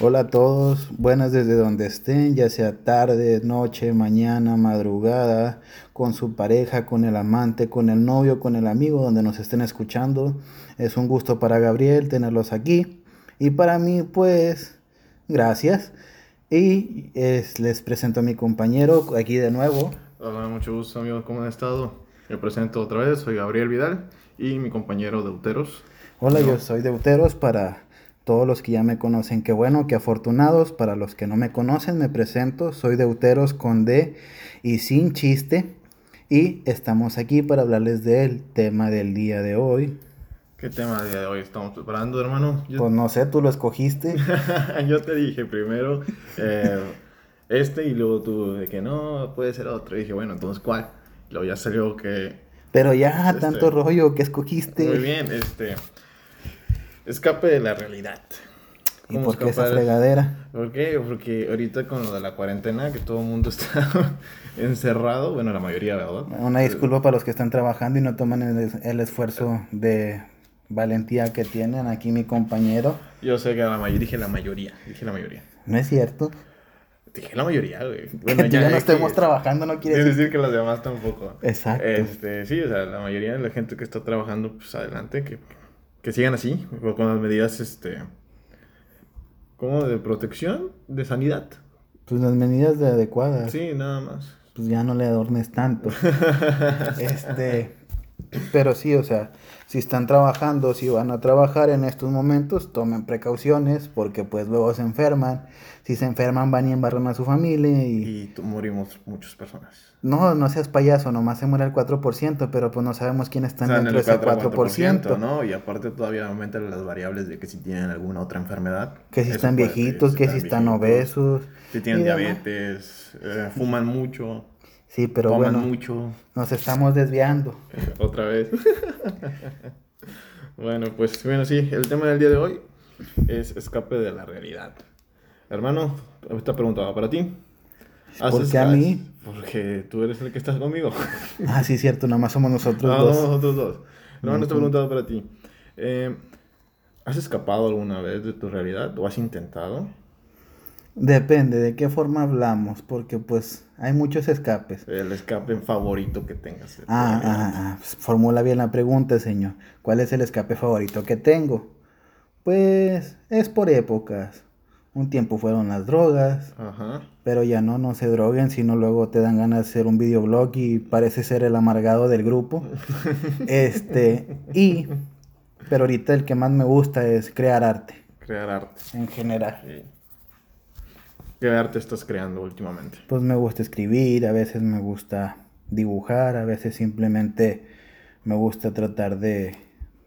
Hola a todos, buenas desde donde estén, ya sea tarde, noche, mañana, madrugada, con su pareja, con el amante, con el novio, con el amigo, donde nos estén escuchando. Es un gusto para Gabriel tenerlos aquí y para mí pues gracias. Y les presento a mi compañero aquí de nuevo. Hola, mucho gusto amigos, ¿cómo han estado? Me presento otra vez, soy Gabriel Vidal y mi compañero Deuteros. Hola, yo soy Deuteros para todos los que ya me conocen, qué bueno, qué afortunados. Para los que no me conocen, me presento. Soy Deuteros con D y sin chiste. Y estamos aquí para hablarles del tema del día de hoy. ¿Qué tema del día de hoy estamos preparando, hermano? Pues no sé, tú lo escogiste. Yo te dije primero eh, este y luego tú de que no, puede ser otro. Y dije, bueno, entonces ¿cuál? Y luego ya salió que... Pero ya, este, tanto rollo que escogiste. Muy bien, este... Escape de la realidad. ¿Y por qué esa fregadera? ¿Por qué? Porque ahorita con lo de la cuarentena, que todo el mundo está encerrado, bueno, la mayoría, ¿verdad? Una disculpa para los que están trabajando y no toman el, esfuerzo de valentía que tienen aquí mi compañero. Yo sé que la mayoría, dije la mayoría, dije la mayoría. No es cierto. Dije la mayoría, güey. Bueno, que ya, no estemos trabajando no quiere decir... decir que los demás tampoco. Exacto. Este, sí, o sea, la mayoría de la gente que está trabajando, pues adelante, que que sigan así, con las medidas, este, como de protección, de sanidad. Pues las medidas de adecuadas. Sí, nada más. Pues ya no le adornes tanto. este, pero sí, o sea, si están trabajando, si van a trabajar en estos momentos, tomen precauciones porque pues luego se enferman. Si se enferman van y embarran a su familia y... Y morimos muchas personas. No, no seas payaso, nomás se muere el 4%, pero pues no sabemos quién está dentro de ese 4%. ¿no? Y aparte todavía aumentan las variables de que si tienen alguna otra enfermedad. Que si están viejitos, que si están obesos. Si tienen diabetes, eh, fuman mucho. Sí, pero bueno, mucho. nos estamos desviando. Otra vez. bueno, pues bueno, sí, el tema del día de hoy es escape de la realidad. Hermano, esta pregunta va para ti. ¿Por qué a mí? Porque tú eres el que estás conmigo. ah, sí, cierto, nada más somos nosotros no, dos. No, nosotros dos. Hermano, esta pregunta va para ti. Eh, ¿Has escapado alguna vez de tu realidad o has intentado? Depende de qué forma hablamos, porque pues hay muchos escapes. El escape favorito que tengas. Ah, ah, ah, pues, formula bien la pregunta, señor. ¿Cuál es el escape favorito que tengo? Pues es por épocas. Un tiempo fueron las drogas, Ajá. pero ya no, no se droguen, sino luego te dan ganas de hacer un videoblog y parece ser el amargado del grupo. este, y, pero ahorita el que más me gusta es crear arte. Crear arte. En general. ¿Qué arte estás creando últimamente? Pues me gusta escribir, a veces me gusta dibujar, a veces simplemente me gusta tratar de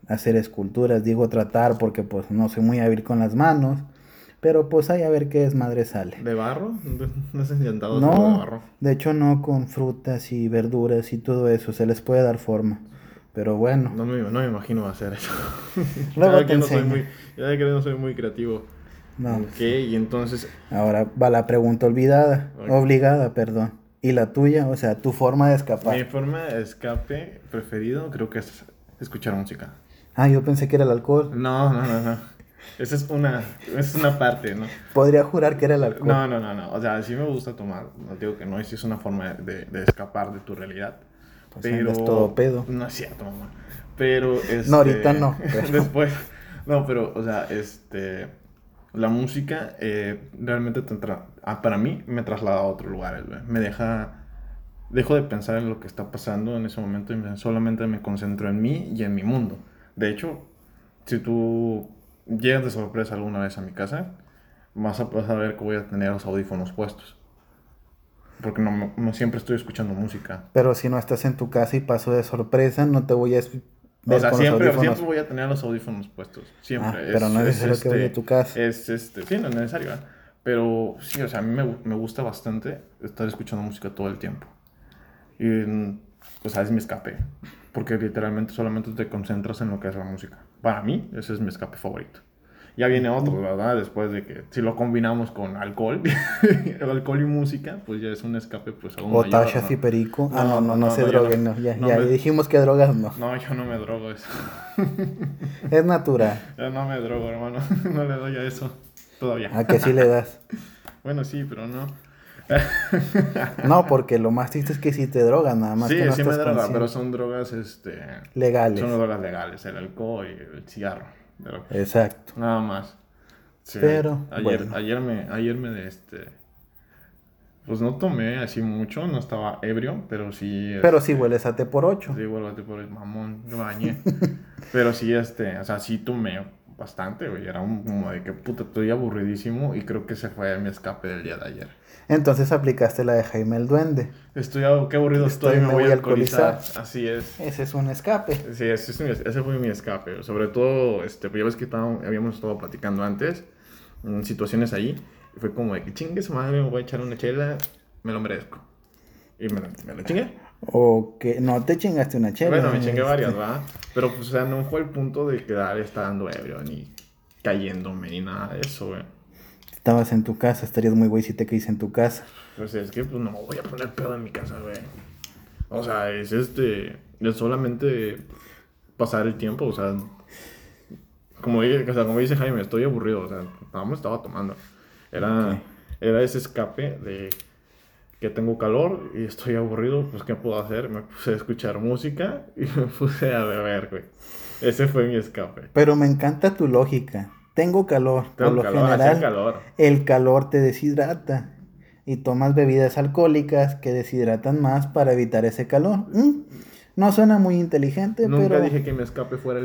hacer esculturas. Digo tratar porque pues no soy muy hábil con las manos. Pero pues ahí a ver qué es madre sale. ¿De barro? ¿No has intentado no, de barro? De hecho no, con frutas y verduras y todo eso. Se les puede dar forma. Pero bueno. No me, no me imagino hacer eso. Luego te no soy muy, ya que no soy muy creativo. No. Ok, y entonces... Ahora va la pregunta olvidada, obligada, perdón. ¿Y la tuya? O sea, tu forma de escapar. Mi forma de escape preferido creo que es escuchar música. Ah, yo pensé que era el alcohol. No, no, no, no. Esa es una, es una parte, ¿no? Podría jurar que era el alcohol. No, no, no, no. O sea, sí me gusta tomar. No digo que no, es una forma de, de escapar de tu realidad. Pues pero... es todo pedo. No es cierto, mamá. Pero, este... No, ahorita no. Después... No, pero, o sea, este la música eh, realmente te ah, para mí me traslada a otro lugar, me deja, dejo de pensar en lo que está pasando en ese momento y solamente me concentro en mí y en mi mundo. De hecho, si tú llegas de sorpresa alguna vez a mi casa, vas a poder saber que voy a tener los audífonos puestos. Porque no, no, siempre estoy escuchando música. Pero si no estás en tu casa y paso de sorpresa, no te voy a o sea, siempre, siempre voy a tener los audífonos puestos. Siempre. Ah, pero no es necesario que vaya a tu casa. Es este, sí, no es necesario. ¿eh? Pero sí, o sea, a mí me, me, gusta bastante estar escuchando música todo el tiempo. Y, o sea, es mi escape. Porque literalmente solamente te concentras en lo que es la música. Para mí, ese es mi escape favorito. Ya viene otro, ¿verdad? Después de que si lo combinamos con alcohol, el alcohol y música, pues ya es un escape pues aún O tachas y perico. ah, no, no, no, se droguen, no. Ya, ya dijimos que drogas no. No, yo no me drogo eso. es natural. Ya no me drogo, hermano. No le doy a eso. Todavía. ¿A que sí le das? bueno, sí, pero no. no, porque lo más triste es que si te drogan, nada más. Sí, que no sí me estás droga, consciente. pero son drogas, este... Legales. Son drogas legales, el alcohol y el cigarro. De lo que- Exacto. Nada más. Sí, Pero, Ayer, bueno. ayer me... Ayer me, este... Pues no tomé así mucho, no estaba ebrio, pero sí... Pero este, sí hueles a té por ocho. Sí, vuélvate por el mamón, me bañé. Pero sí, este, o sea, sí tomé bastante, güey. Era un, como de que puta, estoy aburridísimo y creo que se fue mi escape del día de ayer. Entonces aplicaste la de Jaime el Duende. Estoy, qué aburrido estoy, Estoy, me, voy a alcoholizar. alcoholizar. Así es. Ese es un escape. Sí, ese, es mi- ese fue mi escape. Sobre todo, este, pues ya ves que estábamos- habíamos estado platicando antes, en situaciones ahí. Y fue como de que chingue su madre, me voy a echar una chela, me lo merezco. Y me, me lo chingué. O que no te chingaste una chela. Bueno, me chingué este, varias, ¿va? Pero, pues, o sea, no fue el punto de quedar estando ebrio, ni cayéndome, ni nada de eso, güey. Estabas en tu casa, estarías muy güey si te caes en tu casa. Pues es que, pues, no me voy a poner pedo en mi casa, güey. O sea, es este... Es solamente pasar el tiempo, o sea... Como, dice- o sea, como dice Jaime, estoy aburrido, o sea, nada más estaba tomando. Era, Ok. era ese escape de que tengo calor y estoy aburrido, pues, ¿qué puedo hacer? Me puse a escuchar música y me puse a beber, güey. Ese fue mi escape. Pero me encanta tu lógica. Tengo calor. Tengo por lo calor, general, calor. el calor te deshidrata. Y tomas bebidas alcohólicas que deshidratan más para evitar ese calor. Mm, No suena muy inteligente, Nunca pero dije que mi escape fuera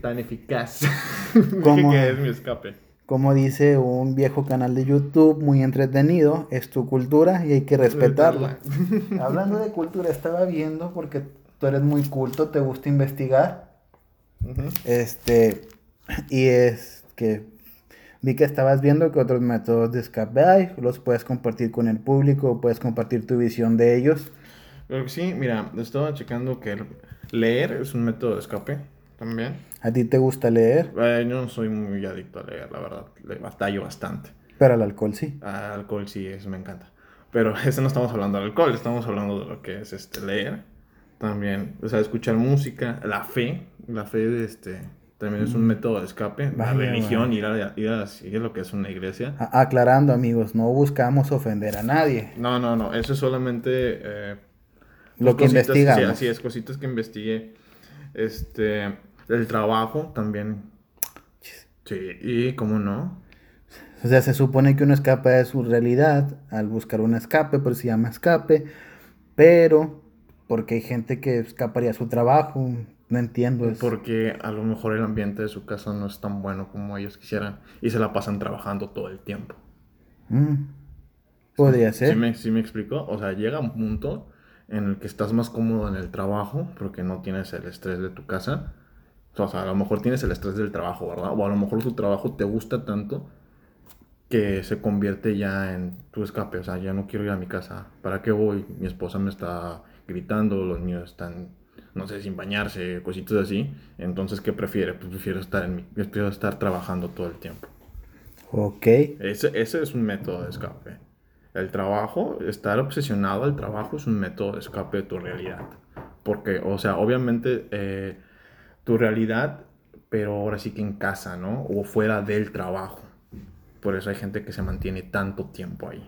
tan eficaz. ¿Cómo? dije que es mi escape. como dice un viejo canal de YouTube muy entretenido, es tu cultura y hay que respetarla. Hablando de cultura, estaba viendo porque tú eres muy culto, te gusta investigar. Este, y es que vi que estabas viendo que otros métodos de escape hay, los puedes compartir con el público, puedes compartir tu visión de ellos. Sí, mira, estaba checando que leer es un método de escape también. ¿A ti te gusta leer? Eh, yo no soy muy adicto a leer, la verdad. Le batallo bastante. Pero al alcohol sí. Al alcohol sí, eso me encanta. Pero ese no estamos hablando de alcohol, estamos hablando de lo que es este leer. También, o sea, escuchar música, la fe. La fe de este también es un método de escape. La Vaya, religión, vaya. ir a, ir a seguir lo que es una iglesia. A- aclarando amigos, no buscamos ofender a nadie. No, no, no, eso es solamente eh, Lo que cositas- investigamos. Sí, así es, cositas que investigué. Este, el trabajo también. Sí, y cómo no. O sea, se supone que uno escapa de su realidad al buscar un escape, por eso se llama escape. Pero, porque hay gente que escaparía a su trabajo, no entiendo. es- Porque a lo mejor el ambiente de su casa no es tan bueno como ellos quisieran y se la pasan trabajando todo el tiempo. Mm, Podría ¿Sí ser. me, sí me explico? O sea, llega un punto en el que estás más cómodo en el trabajo porque no tienes el estrés de tu casa. O sea, a lo mejor tienes el estrés del trabajo, ¿verdad? O a lo mejor tu trabajo te gusta tanto que se convierte ya en tu escape. O sea, ya no quiero ir a mi casa. ¿Para qué voy? Mi esposa me está gritando, los niños están, no sé, sin bañarse, cositas así. Entonces, ¿qué prefiere? Pues prefiero estar, en mi, prefiero estar trabajando todo el tiempo. Ok. Ese, ese es un método de escape. El trabajo, estar obsesionado al trabajo es un método de escape de tu realidad. Porque, o sea, obviamente eh, tu realidad, pero ahora sí que en casa, ¿no? O fuera del trabajo. Por eso hay gente que se mantiene tanto tiempo ahí.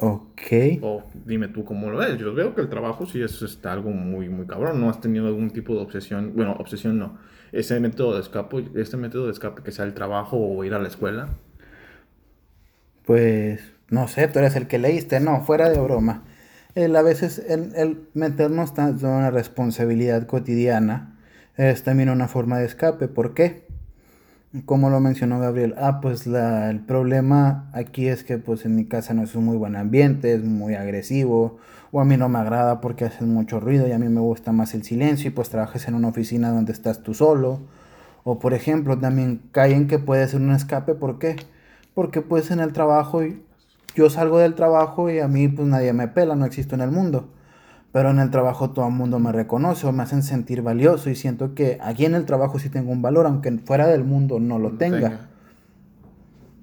Ok. O dime tú cómo lo ves. Yo veo que el trabajo sí es este, algo muy, muy cabrón. ¿No has tenido algún tipo de obsesión? Bueno, obsesión no. Ese método de escape, este método de escape que sea el trabajo o ir a la escuela. Pues, no sé, tú eres el que leíste, no, fuera de broma. El, a veces el, el meternos tanto en una responsabilidad cotidiana es también una forma de escape. ¿Por qué? Como lo mencionó Gabriel, ah, pues la, el problema aquí es que pues en mi casa no es un muy buen ambiente, es muy agresivo, o a mí no me agrada porque hacen mucho ruido y a mí me gusta más el silencio y pues trabajas en una oficina donde estás tú solo. O por ejemplo, también cae en que puede ser un escape, ¿por qué? Porque pues en el trabajo yo salgo del trabajo y a mí pues nadie me pela, no existo en el mundo. Pero en el trabajo todo el mundo me reconoce o me hacen sentir valioso y siento que aquí en el trabajo sí tengo un valor, aunque fuera del mundo no lo tenga.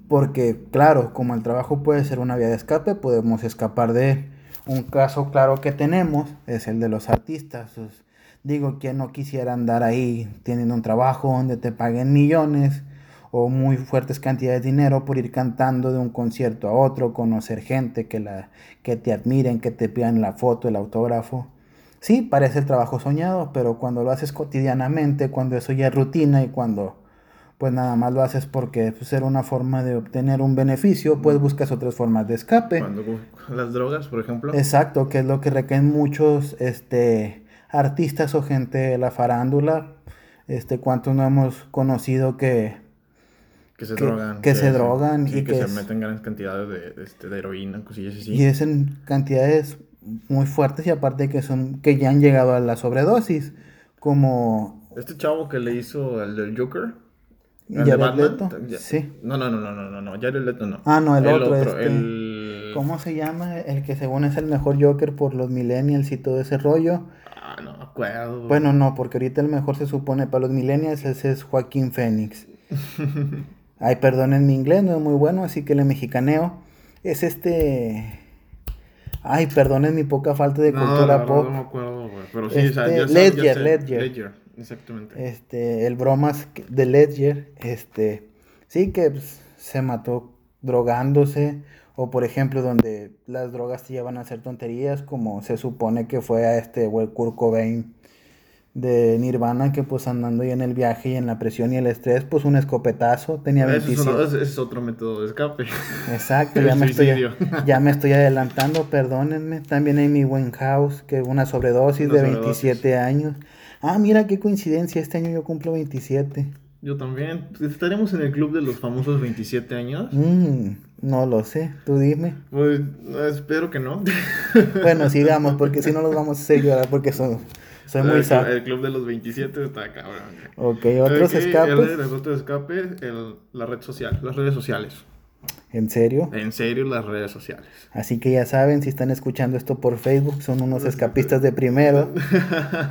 Porque, claro, como el trabajo puede ser una vía de escape, podemos escapar de él. Un caso claro que tenemos es el de los artistas. Digo, ¿quién no quisiera andar ahí teniendo un trabajo donde te paguen millones? O muy fuertes cantidades de dinero por ir cantando de un concierto a otro, conocer gente que, la, que te admiren, que te pidan la foto, el autógrafo. Sí, parece el trabajo soñado, pero cuando lo haces cotidianamente, cuando eso ya es rutina y cuando pues nada más lo haces porque pues, era una forma de obtener un beneficio, pues buscas otras formas de escape. Cuando las drogas, por ejemplo. Exacto, que es lo que recaen muchos este, artistas o gente de la farándula. Este, cuántos no hemos conocido que, que se drogan. Que, se drogan y que, se meten grandes cantidades de, este, de, heroína, cosillas así. Y es en cantidades muy fuertes y aparte que son que ya han llegado a la sobredosis. Como... Este chavo que le hizo el del Joker. ¿El de Leto? Sí. No, no, no, no, no, no, no, Jared Leto no. Ah, no, el, otro. este... el... ¿Cómo se llama? El que según es el mejor Joker por los millennials y todo ese rollo. Ah, no me acuerdo. Bueno, no, porque ahorita el mejor se supone para los millennials ese es Joaquín Phoenix. Ay, perdonen mi inglés, no es muy bueno, así que le mexicaneo. Es este... Ay, perdonen mi poca falta de cultura pop. No, me acuerdo, güey. Pero sí, este, ya Ledger, Ledger. Ledger, exactamente. Este, el bromas de Ledger, este, sí que pues, se mató drogándose. O por ejemplo, donde las drogas te llevan a hacer tonterías, como se supone que fue a este güey Kurt Cobain de Nirvana que pues andando ya en el viaje y en la presión y el estrés, pues un escopetazo, tenía 27. Ese es, otro método de escape. Exacto, ya me, estoy, ya me estoy adelantando, perdónenme. También hay mi House, que una sobredosis de 27 años. Ah, mira qué coincidencia, este año yo cumplo 27. Yo también. ¿Estaremos en el club de los famosos 27 años? Mm, no lo sé, tú dime. Pues espero que no. bueno, sigamos, porque si no los vamos a hacer llorar porque son soy muy el, el club de los 27 está cabrón. Ok, otros escapes. El, otro escape, el, la red social, las redes sociales. ¿En serio? En serio, las redes sociales. Así que ya saben, si están escuchando esto por Facebook, son unos escapistas de primero.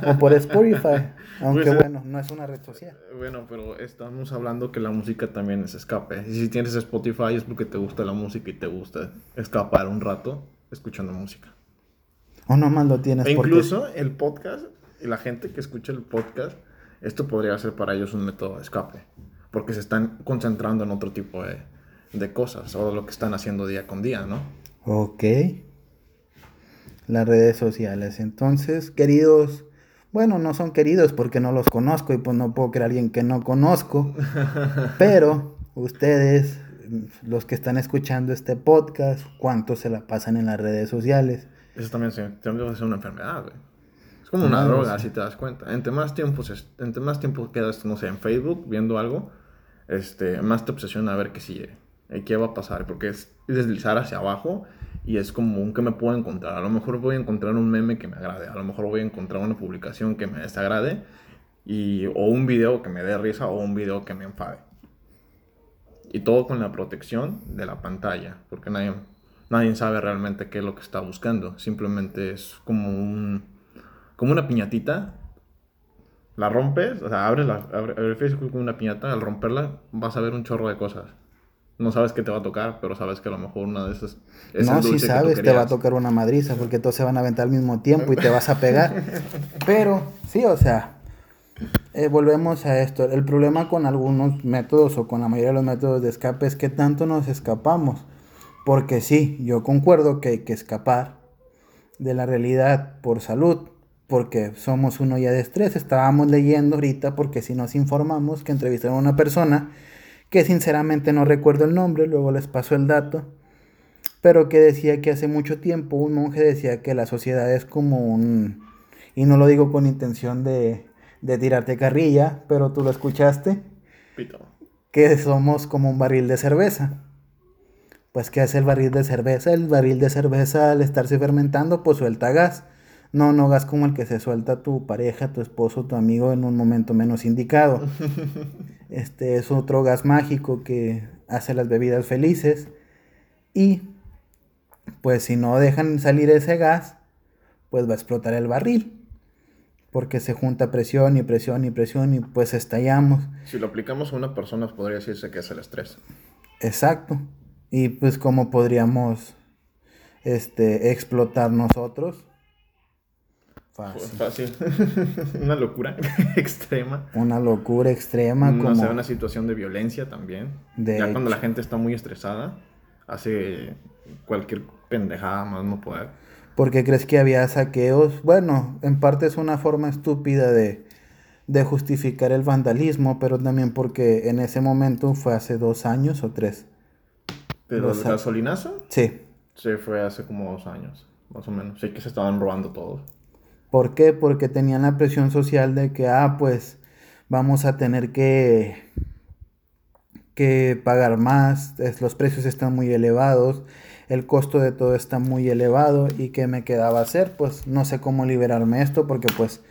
o por Spotify. Aunque pues, bueno, no es una red social. Bueno, pero estamos hablando que la música también es escape. Y si tienes Spotify es porque te gusta la música y te gusta escapar un rato escuchando música. O nomás lo tienes. E incluso el podcast y la gente que escucha el podcast, esto podría ser para ellos un método de escape, porque se están concentrando en otro tipo de, de cosas o lo que están haciendo día con día, ¿no? Ok. Las redes sociales. Entonces, queridos, bueno, no son queridos porque no los conozco y pues no puedo creer a alguien que no conozco, pero ustedes, los que están escuchando este podcast, ¿cuánto se la pasan en las redes sociales? Eso también, también es una enfermedad, güey. Es como una droga, si te das cuenta. Entre más tiempo, entre más tiempo quedas, no sé, en Facebook viendo algo, este, más te obsesiona a ver qué sigue, eh, qué va a pasar, porque es deslizar hacia abajo y es como un que me puedo encontrar. A lo mejor voy a encontrar un meme que me agrade, a lo mejor voy a encontrar una publicación que me desagrade y, o un video que me dé risa o un video que me enfade. Y todo con la protección de la pantalla, porque nadie, nadie sabe realmente qué es lo que está buscando. Simplemente es como un como una piñatita, la rompes, o sea, abres, la, abre, Facebook como una piñata, al romperla vas a ver un chorro de cosas. No sabes qué te va a tocar, pero sabes que a lo mejor una de esas es No, si sabes, te va a tocar una madriza, porque todos se van a aventar al mismo tiempo y te vas a pegar. pero, sí, o sea, eh, volvemos a esto. El problema con algunos métodos o con la mayoría de los métodos de escape es que tanto nos escapamos. Porque sí, yo concuerdo que hay que escapar de la realidad por salud, porque somos uno ya de estrés. Estábamos leyendo ahorita porque si nos informamos que entrevistaron a una persona que sinceramente no recuerdo el nombre, luego les paso el dato, pero que decía que hace mucho tiempo un monje decía que la sociedad es como un, y no lo digo con intención de, de tirarte carrilla, pero tú lo escuchaste, que somos como un barril de cerveza. Pues, ¿qué hace el barril de cerveza? El barril de cerveza al estarse fermentando, pues suelta gas no, no gas como el que se suelta tu pareja, tu esposo, tu amigo en un momento menos indicado. Este es otro gas mágico que hace las bebidas felices. Y pues si no dejan salir ese gas, pues va a explotar el barril. Porque se junta presión y presión y presión y pues estallamos. Si lo aplicamos a una persona, podría decirse que es el estrés. Exacto. Y pues cómo podríamos este, explotar nosotros Fácil. una locura extrema. Una locura extrema. No como... una situación de violencia también. ya cuando la gente está muy estresada, hace cualquier pendejada más no poder. ¿Por qué crees que había saqueos? Bueno, en parte es una forma estúpida de, de justificar el vandalismo, pero también porque en ese momento fue hace dos años o tres. ¿Pero el gasolinazo? Sí. Sí, fue hace como dos años, más o menos. Sí que se estaban robando todos. ¿Por qué? Porque tenían la presión social de que, ah, pues vamos a tener que, que pagar más, los precios están muy elevados, el costo de todo está muy elevado y ¿qué me quedaba hacer? Pues no sé cómo liberarme esto porque pues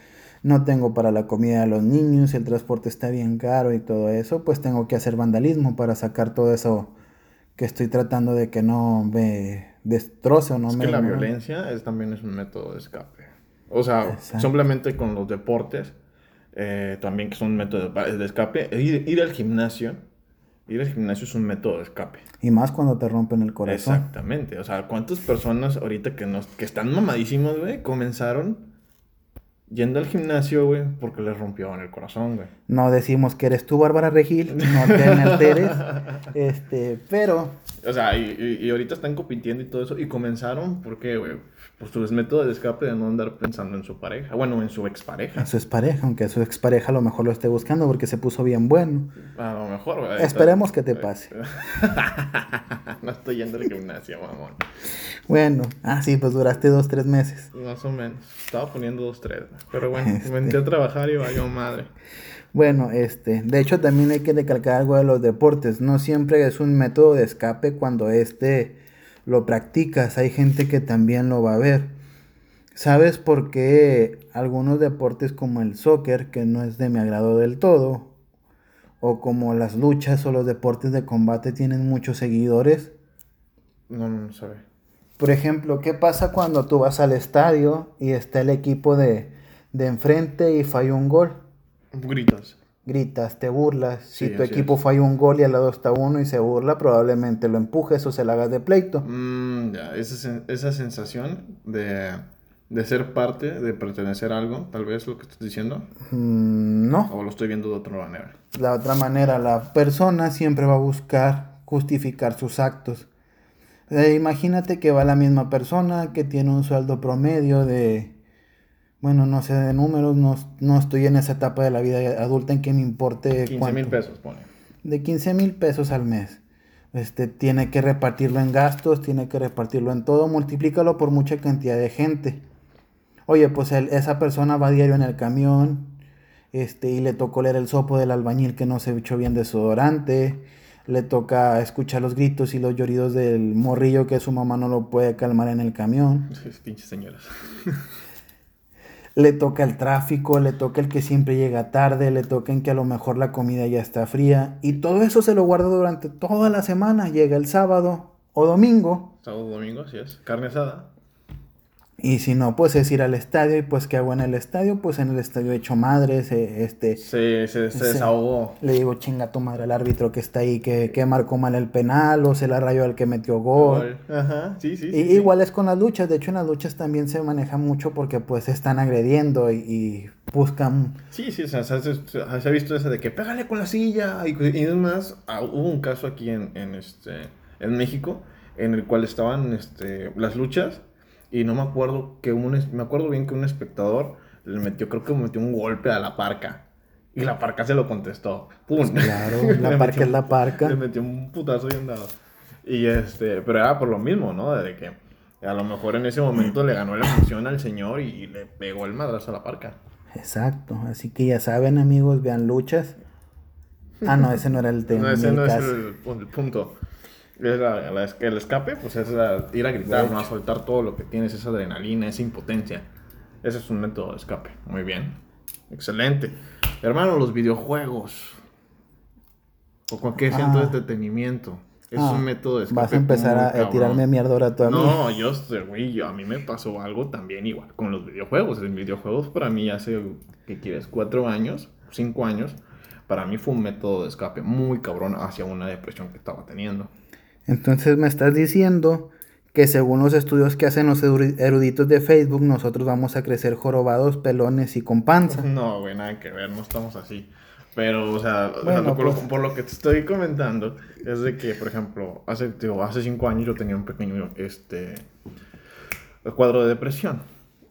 no tengo para la comida de los niños, el transporte está bien caro y todo eso, pues tengo que hacer vandalismo para sacar todo eso que estoy tratando de que no me destroce o no es me... Que la violencia es, también es un método de escape. O sea, simplemente con los deportes, eh, también que son un método de escape. Ir, al gimnasio, ir al gimnasio es un método de escape. Y más cuando te rompen el corazón. Exactamente. O sea, ¿cuántas personas ahorita que, nos, que están mamadísimos, güey, comenzaron yendo al gimnasio, güey, porque les rompió en el corazón, güey. No decimos que eres tú, Bárbara Regil, no te alteres, este, pero... O sea, y, y, ahorita están compitiendo y todo eso, y comenzaron, ¿por qué, güey? Por su método de escape de no andar pensando en su pareja, bueno, en su expareja. En su expareja, aunque su expareja a lo mejor lo esté buscando porque se puso bien bueno. A lo mejor, güey. Esperemos que te pase. no estoy yendo al gimnasio, mamón. Bueno, ah, sí, pues duraste dos, tres meses. Más o menos. Estaba poniendo dos, tres. Pero bueno, este... a trabajar y vaya madre. Bueno, este, de hecho también hay que recalcar algo de los deportes. No siempre es un método de escape cuando este lo practicas. Hay gente que también lo va a ver. ¿Sabes por qué algunos deportes como el soccer, que no es de mi agrado del todo, o como las luchas o los deportes de combate tienen muchos seguidores? No, no, no sabe. Por ejemplo, ¿qué pasa cuando tú vas al estadio y está el equipo de, de enfrente y falla un gol? Gritas. Gritas, te burlas. si tu equipo falla un gol y al lado está uno y se burla, probablemente lo empujes o se la hagas de pleito. Mm, ya, esa, esa sensación de, de, ser parte, de pertenecer a algo, tal vez lo que estás diciendo. Mm, no. O lo estoy viendo de otra manera. La otra manera, la persona siempre va a buscar justificar sus actos. Eh, imagínate que va la misma persona que tiene un sueldo promedio de, bueno, no sé de números, no, estoy en esa etapa de la vida adulta en que me importe. 15 mil pesos, pone. De 15 mil pesos al mes. Este, tiene que repartirlo en gastos, tiene que repartirlo en todo, multiplícalo por mucha cantidad de gente. Oye, pues esa persona va diario en el camión, este, y le tocó leer el sopo del albañil que no se echó bien desodorante le toca escuchar los gritos y los lloridos del morrillo que su mamá no lo puede calmar en el camión. pinches señoras. le toca el tráfico, le toca el que siempre llega tarde, le toca en que a lo mejor la comida ya está fría. Y todo eso se lo guarda durante toda la semana. Llega el sábado o domingo. Sábado o domingo, así es. Carne asada. Y si no, pues es ir al estadio. Y pues, ¿qué hago en el estadio? Pues en el estadio he hecho madre. Se, este, se, se, desahogó. Le digo, chinga tu madre al árbitro que está ahí, que, que marcó mal el penal, o se la rayó al que metió gol. Ajá, sí, sí. Y, Igual es con las luchas. De hecho, en las luchas también se maneja mucho porque, pues, están agrediendo y, buscan. Sí, sí, o sea, se, ha visto eso de que pégale con la silla. Y, y además, ah, hubo un caso aquí en, en, este, en México en el cual estaban este, las luchas y no me acuerdo que un, me acuerdo bien que un espectador le metió, creo que metió un golpe a la parca. Y la parca se lo contestó. ¡Pum! Claro, la parca es la parca. Le metió un putazo y andado. Y este, pero era por lo mismo, ¿no? De que a lo mejor en ese momento le ganó la emoción al señor y, le pegó el madrazo a la parca. Exacto, así que ya saben amigos, vean luchas. Ah, no, ese no era el tema. No, ese no es el, el punto el escape, pues es ir a gritar, ¿no? A soltar todo lo que tienes, esa adrenalina, esa impotencia. Ese es un método de escape. Muy bien. Excelente. Hermano, los videojuegos. O cualquier ah. centro de entretenimiento. Es un ah. método de escape. Vas a empezar a, tirarme mierda ahora tú a mí. No, yo, güey, a mí me pasó algo también igual con los videojuegos. En videojuegos para mí hace, ¿qué quieres? Cuatro años, cinco años. Para mí fue un método de escape muy cabrón hacia una depresión que estaba teniendo. Entonces me estás diciendo que según los estudios que hacen los eruditos de Facebook, nosotros vamos a crecer jorobados, pelones y con panza. No, güey, nada que ver, no estamos así. Pero, o sea, pues por, lo, que te estoy comentando, es de que, por ejemplo, hace, digo, hace cinco años yo tenía un pequeño este, cuadro de depresión.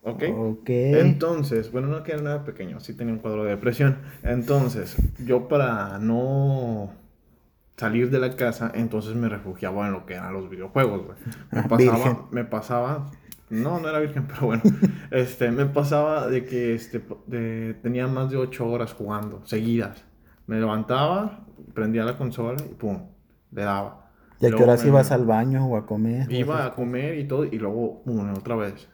¿Ok? Ok. Entonces, bueno, no que era nada pequeño, sí tenía un cuadro de depresión. Entonces, yo para no salir de la casa, entonces me refugiaba en lo que eran los videojuegos, güey. Me ah, pasaba, me pasaba, no, no era virgen, pero bueno, este, me pasaba de que este, tenía más de ocho horas jugando, seguidas. Me levantaba, prendía la consola y pum, le daba. ¿Y a qué horas ibas al baño o a comer? Iba a comer y todo, y luego, pum, otra vez.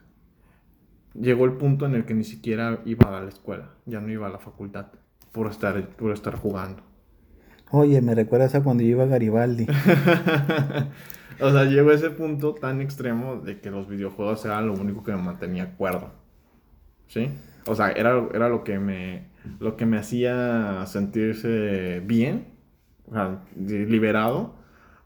Llegó el punto en el que ni siquiera iba a la escuela, ya no iba a la facultad, por estar, por estar jugando. Oye, me recuerdas a cuando yo iba a Garibaldi. o sea, llegó a ese punto tan extremo de que los videojuegos eran lo único que me mantenía cuerdo. ¿Sí? O sea, era, era lo que me lo que me hacía sentirse bien, o sea, liberado,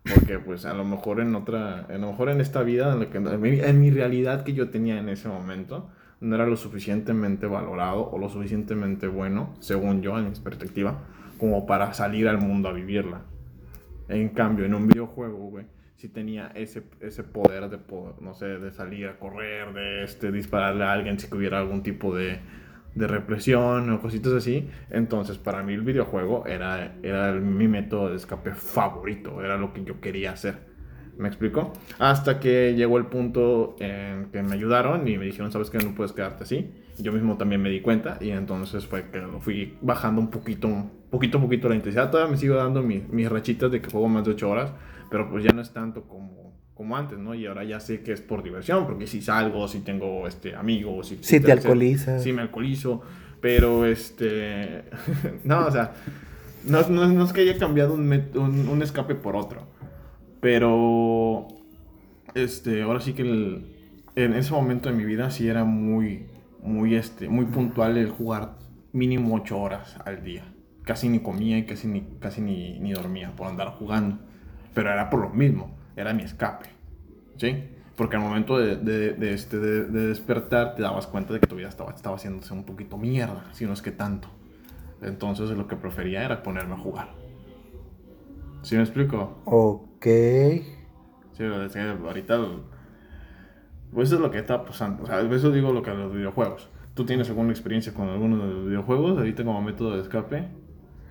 porque pues a lo mejor en otra, a lo mejor en esta vida, en, en mi realidad que yo tenía en ese momento, no era lo suficientemente valorado o lo suficientemente bueno, según yo, en mi perspectiva, como para salir al mundo a vivirla. En cambio, en un videojuego, güey, sí tenía ese, ese poder de, no sé, de salir a correr, de este, dispararle a alguien si hubiera algún tipo de, de represión o cositas así. Entonces, para mí el videojuego era, era mi método de escape favorito, era lo que yo quería hacer. ¿Me explico? Hasta que llegó el punto en que me ayudaron y me dijeron, sabes que no puedes quedarte así. Yo mismo también me di cuenta y entonces fue que lo fui bajando un poquito, poquito a poquito la intensidad. Todavía me sigo dando mis rachitas de que juego más de 8 horas, pero pues ya no es tanto como, como antes, ¿no? Y ahora ya sé que es por diversión, porque si salgo, si tengo este, amigos, si, si te alcoholizas. Si me alcoholizo, pero este... no, o sea, no, no, es que haya cambiado un, un, un escape por otro pero, este, ahora sí que en ese momento de mi vida sí era muy, muy, este, muy puntual el jugar mínimo 8 horas al día. Casi ni comía y casi ni, casi ni, ni dormía por andar jugando. Pero era por lo mismo, era mi escape. ¿Sí? Porque al momento de, de, este, de, despertar te dabas cuenta de que tu vida estaba, estaba haciéndose un poquito mierda, si no es que tanto. Entonces lo que prefería era ponerme a jugar. ¿Sí me explico? Ok. Sí, ahorita. Pues eso es lo que está pasando. O sea, eso digo lo que a los videojuegos. ¿Tú tienes alguna experiencia con alguno de los videojuegos ahorita como método de escape?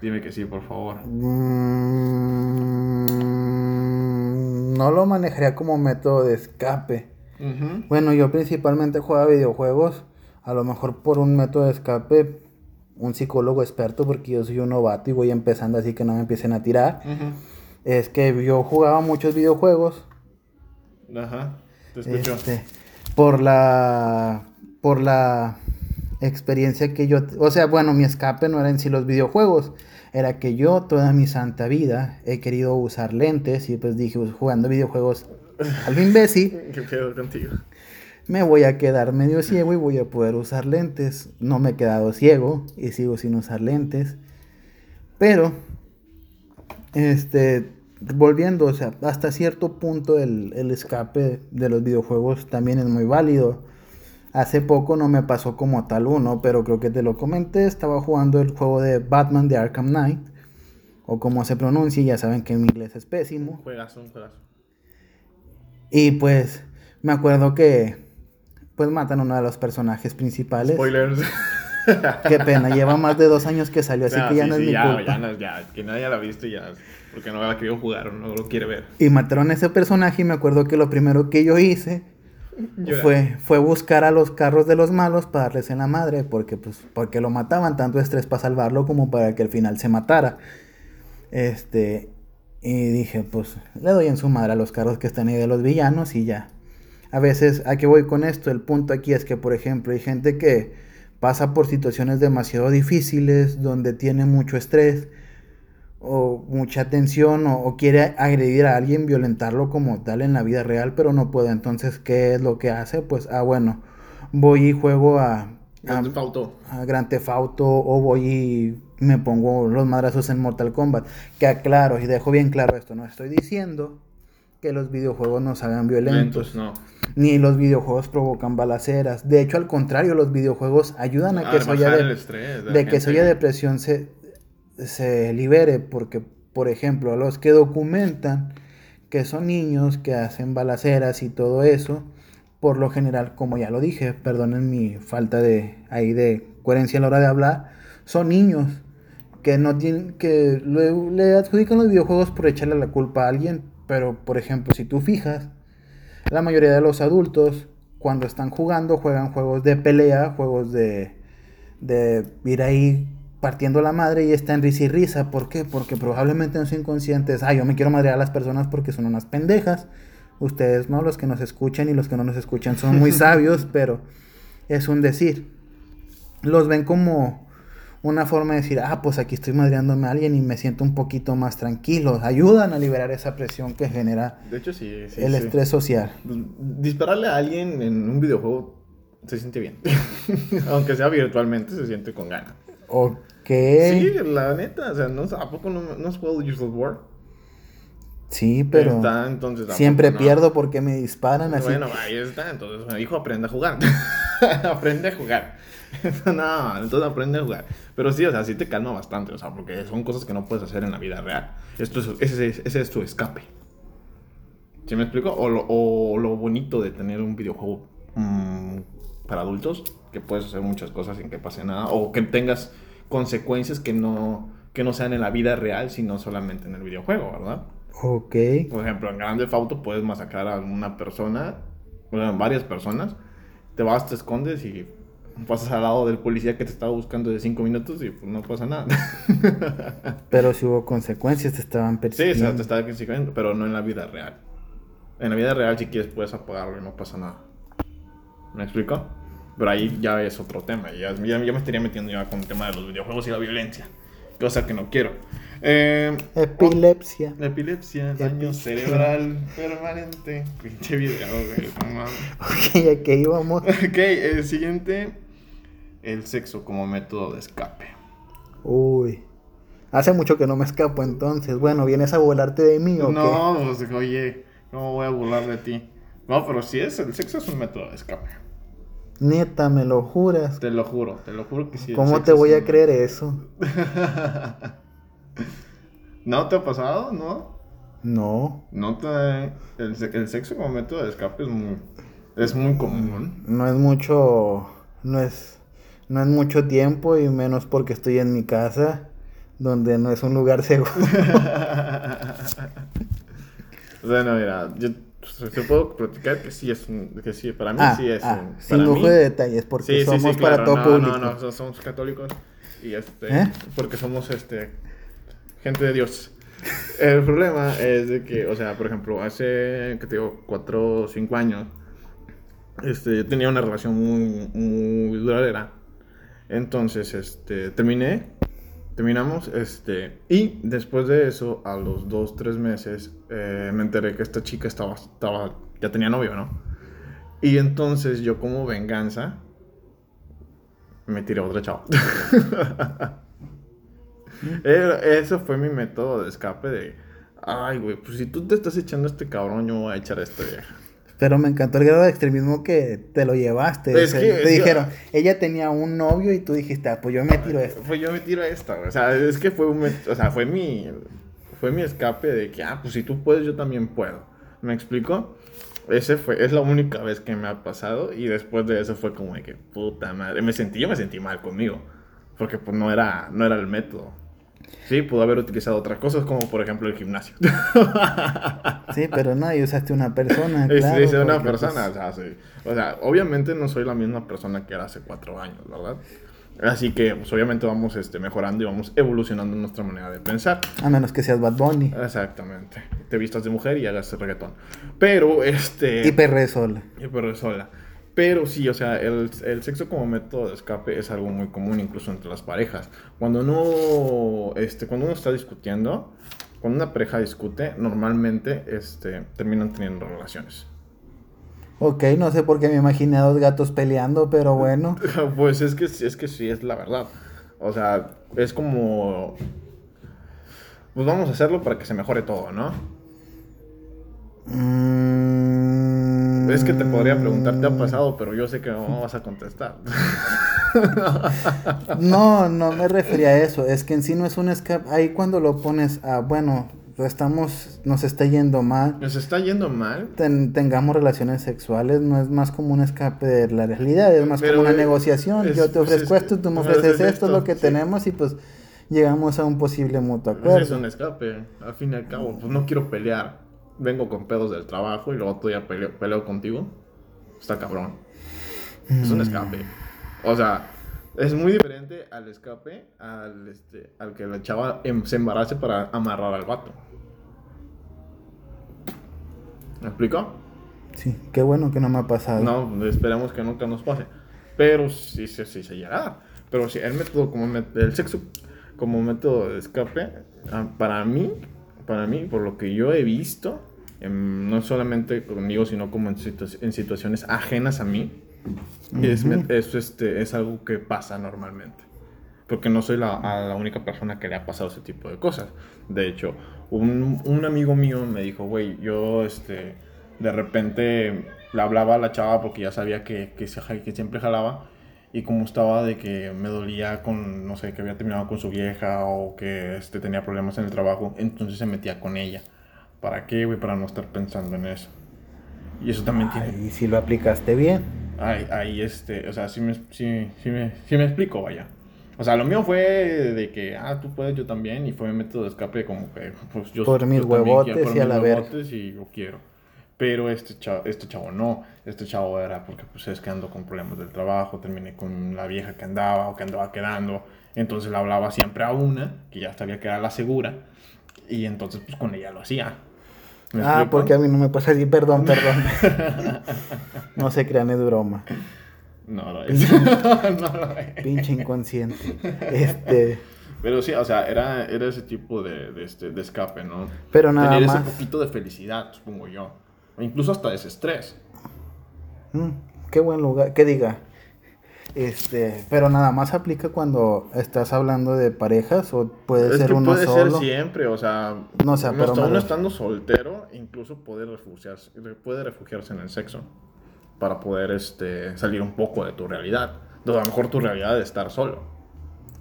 Dime que sí, por favor. Mm, no lo manejaría como método de escape. Bueno, yo principalmente juego videojuegos. A lo mejor por un método de escape un psicólogo experto porque yo soy un novato y voy empezando así que no me empiecen a tirar. Es que yo jugaba muchos videojuegos. Ajá, te escucho. Este, por la por la experiencia que yo, o sea, bueno, mi escape no era en sí los videojuegos, era que yo toda mi santa vida he querido usar lentes y pues dije, pues, jugando videojuegos al imbécil. ¿Qué pedo contigo? me voy a quedar medio ciego y voy a poder usar lentes. No me he quedado ciego y sigo sin usar lentes. Pero, este, volviendo, o sea, hasta cierto punto el, escape de los videojuegos también es muy válido. Hace poco no me pasó como tal uno, pero creo que te lo comenté. Estaba jugando el juego de Batman de Arkham Knight. O como se pronuncia, ya saben que mi inglés es pésimo. Juegas, un juegazo. Y pues me acuerdo que pues matan a uno de los personajes principales. Spoilers. Qué pena, lleva más de dos años que salió, así que ya no es mi ya, culpa. Ya, no, ya, que nadie la ha visto ya, porque no la querido jugar o no lo quiere ver. Y mataron a ese personaje y me acuerdo que lo primero que yo hice fue, fue buscar a los carros de los malos para darles en la madre, porque, pues, porque lo mataban, tanto estrés para salvarlo como para que al final se matara. Este, y dije, pues le doy en su madre a los carros que están ahí de los villanos y ya a veces, ¿a qué voy con esto? El punto aquí es que, por ejemplo, hay gente que pasa por situaciones demasiado difíciles, donde tiene mucho estrés o mucha tensión o, quiere agredir a alguien, violentarlo como tal en la vida real, pero no puede. Entonces, ¿qué es lo que hace? Pues, ah, bueno, voy y juego a... Grand Theft Auto. A Grand Theft Auto o voy y me pongo los madrazos en Mortal Kombat. Que aclaro y dejo bien claro esto, no estoy diciendo que los videojuegos nos hagan violentos. Lentos, no. Ni los videojuegos provocan balaceras. De hecho, al contrario, los videojuegos ayudan a que el de, la de que depresión se, se libere. Porque, por ejemplo, los que documentan que son niños que hacen balaceras y todo eso, por lo general, como ya lo dije, perdonen mi falta de ahí de coherencia a la hora de hablar, son niños que no tienen que le, le adjudican los videojuegos por echarle la culpa a alguien, pero por ejemplo, si tú fijas, la mayoría de los adultos cuando están jugando juegan juegos de pelea, juegos de de ir ahí partiendo la madre y están risa y risa, ¿por qué? Porque probablemente en su inconsciente es, ah, yo me quiero madrear a las personas porque son unas pendejas. Ustedes no, los que nos escuchan y los que no nos escuchan son muy sabios, pero es un decir. Los ven como una forma de decir, ah, pues aquí estoy madreándome a alguien y me siento un poquito más tranquilo. Ayudan a liberar esa presión que genera De hecho, sí. sí, el sí. estrés social. Dispararle a alguien en un videojuego se siente bien. Aunque sea virtualmente, se siente con ganas. Ok. Sí, la neta. O sea, ¿no, ¿a poco no, no has jugado Gears of War? Sí, pero Está, entonces, ¿a poco siempre no? pierdo porque me disparan así. Bueno, ahí está. Entonces, mi hijo aprende a jugar. aprende a jugar. no, entonces aprende a jugar. Pero sí, o sea, sí te calma bastante. O sea, porque son cosas que no puedes hacer en la vida real. Esto es, ese, es- ese es tu escape. ¿Sí me explico? O lo, o lo bonito de tener un videojuego mm, para adultos, que puedes hacer muchas cosas sin que pase nada. O que tengas consecuencias que no, que no sean en la vida real, sino solamente en el videojuego, ¿verdad? Ok. Por ejemplo, en Grand Theft Auto puedes masacrar a una persona, bueno, varias personas, te vas, te escondes y pasas al lado del policía que te estaba buscando de 5 minutos y pues no pasa nada. Pero si hubo consecuencias, te estaban sí, o persiguiendo. sea, te estaba persiguiendo, pero no en la vida real. En la vida real, si quieres, puedes apagarlo y no pasa nada. ¿Me explico? Pero ahí ya es otro tema. Ya, ya, ya me estaría metiendo ya con el tema de los videojuegos y la violencia. Cosa que no quiero. Eh, Epilepsia. Epilepsia, daño cerebral permanente. Pinche video, güey. Ok, aquí íbamos. Ok, el siguiente. El sexo como método de escape. Uy. Hace mucho que no me escapo entonces. Bueno, ¿vienes a volarte de mí o qué? No, pues, oye, ¿cómo voy a burlar de ti? No, pero sí es, el sexo es un método de escape. Neta, ¿me lo juras? Te lo juro, te lo juro que sí. ¿Cómo te voy a creer eso? ¿No te ha pasado? ¿No? No, No te... El sexo como método de escape es muy... Es muy común. no es mucho, no es, no es mucho tiempo y menos porque estoy en mi casa, donde no es un lugar seguro. Bueno, mira, yo te puedo platicar que sí es un, que sí, para mí Ah, sí es ah, un, sin lujo mí- de detalles, porque Sí, sí, sí, somos claro, para todo no, público. No, no, so- somos católicos y este, ¿Eh? porque somos este, gente de Dios. El problema es de que, o sea, por ejemplo, hace, que te digo, cuatro o cinco años, este, yo tenía una relación muy, muy duradera. Entonces, este, terminé, terminamos, este, y después de eso, a los dos, tres meses, eh, me enteré que esta chica estaba, estaba, ya tenía novio, ¿no? Y entonces yo como venganza, me tiré a otra chava. Era- Eso fue mi método de escape de, ay, güey, pues si tú te estás echando a este cabrón, yo me voy a echar a esta vieja. Pero me encantó el grado de extremismo que te lo llevaste. Es o sea, que- te que- dijeron, ella tenía un novio y tú dijiste, ah, pues yo me tiro esto. Fue yo me tiro a esta. O sea, es que fue un, o sea, fue mi, fue mi escape de que, ah, pues si tú puedes, yo también puedo. ¿Me explico? Ese fue, es la única vez que me ha pasado y después de eso fue como de que, puta madre, me sentí, yo me sentí mal conmigo. Porque pues no era, no era el método. Sí, pudo haber utilizado otras cosas como por ejemplo el gimnasio. Sí, pero no, y usaste una persona. Es- claro, es una porque, persona, pues, o, sea, sí. O sea, obviamente no soy la misma persona que era hace cuatro años, ¿verdad? Así que, pues, obviamente vamos este, mejorando y vamos evolucionando nuestra manera de pensar. a menos que seas Bad Bunny. Exactamente. Te vistas de mujer y hagas reggaetón. Pero, este... Y perre sola. Y perro sola. Pero sí, o sea, el, el sexo como método de escape es algo muy común incluso entre las parejas. Cuando no, este, cuando uno está discutiendo, cuando una pareja discute, normalmente, este, terminan teniendo relaciones. Ok, no sé por qué me imaginé a dos gatos peleando, pero bueno. Pues es que, es que sí, es la verdad. O sea, es como... Pues vamos a hacerlo para que se mejore todo, ¿no? Es que te podría preguntar, ¿te ha pasado? Pero yo sé que no vas a contestar. no, no me refería a eso. Es que en sí no es un escape. Ahí cuando lo pones a, bueno, estamos, nos está yendo mal. Nos está yendo mal. tengamos relaciones sexuales, no es más como un escape de la realidad, es más como una negociación. Yo te pues, ofrezco esto, tú me ofreces esto, es lo que tenemos y pues llegamos a un posible mutuo acuerdo. es un escape, al fin y al cabo, pues no quiero pelear. Vengo con pedos del trabajo y luego todavía peleo, peleo contigo. Está cabrón. Es un mm. escape. O sea, es muy diferente al escape al, este, al que la chava em, se embarace para amarrar al vato. ¿Me explico? Sí, qué bueno que no me ha pasado. No, esperamos que nunca nos pase. Pero sí, sí, sí se llegará. Pero sí, el método como el sexo como método de escape, ah, para mí, para mí, por lo que yo he visto, em, no solamente conmigo, sino como en, en situaciones ajenas a mí, es, este, es algo que pasa normalmente. Porque no soy la, la, única persona que le ha pasado ese tipo de cosas. De hecho, un, un amigo mío me dijo, güey, yo este, de repente le hablaba a la chava porque ya sabía que, que, que siempre jalaba. Y como estaba de que me dolía con, no sé, que había terminado con su vieja o que este, tenía problemas en el trabajo, entonces se metía con ella. ¿Para qué, güey? Para no estar pensando en eso. Y eso también tiene... Y si lo aplicaste bien ahí, ahí este, o sea, sí me, sí, sí, me, sí me explico, vaya. O sea, lo mío fue de que, ah, tú puedes, yo también, y fue mi método de escape como que, pues yo... Por mis huevotes y a la huevotes y yo quiero. Pero este chavo, este chavo no, este chavo era porque pues es que ando con problemas del trabajo, terminé con la vieja que andaba o que andaba quedando, entonces le hablaba siempre a una, que ya sabía que era la segura, y entonces pues con ella lo hacía. Ah, porque a mí no me pasa así, perdón, perdón. no se crean, es broma. No lo es. no lo es. Pinche inconsciente. Este. Pero sí, o sea, era, era ese tipo de, de, este, de escape, ¿no? Pero nada Tener más. ese poquito de felicidad, supongo yo. O incluso hasta ese estrés. Mm, qué buen lugar. ¿Qué diga? Este, pero nada más aplica cuando estás hablando de parejas o puede ser uno puede solo. ser siempre, o sea, no sé, pero uno estando soltero, incluso puede refugiarse, puede refugiarse en el sexo para poder este, salir un poco de tu realidad. a lo mejor tu realidad es estar solo.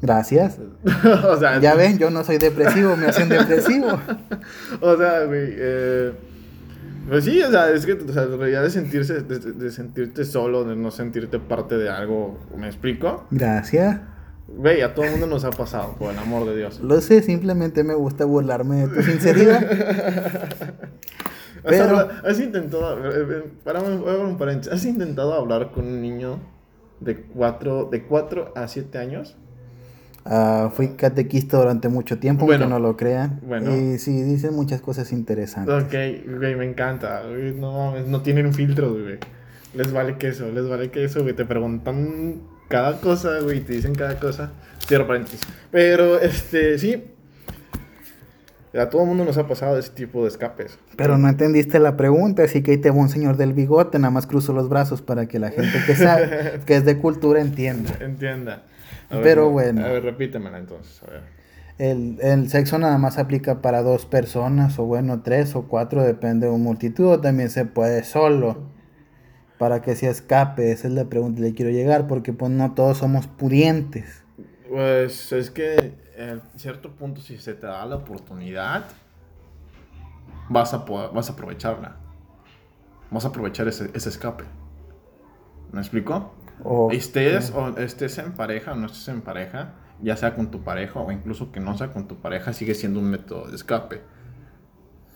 Gracias. o sea, ya ven, yo no soy depresivo, me hacen depresivo. o sea, güey, eh, pues sí, o sea, es que o sea, la realidad de sentirse, de, sentirte solo, de no sentirte parte de algo, ¿me explico? Gracias. Güey, a todo el mundo nos ha pasado, por el amor de Dios. Lo sé, simplemente me gusta burlarme de tu sinceridad. Pero... ¿Has intentado, eh, eh, para un paréntesis, ¿has intentado hablar con un niño de 4 de cuatro a 7 años? Uh, fui catequista durante mucho tiempo, aunque no lo crean. Bueno. Y sí, dicen muchas cosas interesantes. Ok, güey, me encanta. no no tienen un filtro, güey. Les vale queso, les vale queso, güey. Te preguntan cada cosa, güey, te dicen cada cosa. Cierro paréntesis. Pero, este, sí. A todo el mundo nos ha pasado ese tipo de escapes. Pero no entendiste la pregunta, así que ahí te va un señor del bigote, nada más cruzo los brazos para que la gente que sabe, que es de cultura, entienda. Entienda. Pero bueno. A ver, repítemela entonces. El, sexo nada más aplica para dos personas, o bueno, tres o cuatro, depende de un multitud, o también se puede solo. Para que se escape, esa es la pregunta que le quiero llegar, porque pues no todos somos pudientes. Pues es que en cierto punto, si se te da la oportunidad, vas a, vas a aprovecharla. Vas a aprovechar ese, ese escape. ¿Me explico? O, estés, o estés en pareja o no estés en pareja, ya sea con tu pareja o incluso que no sea con tu pareja, sigue siendo un método de escape.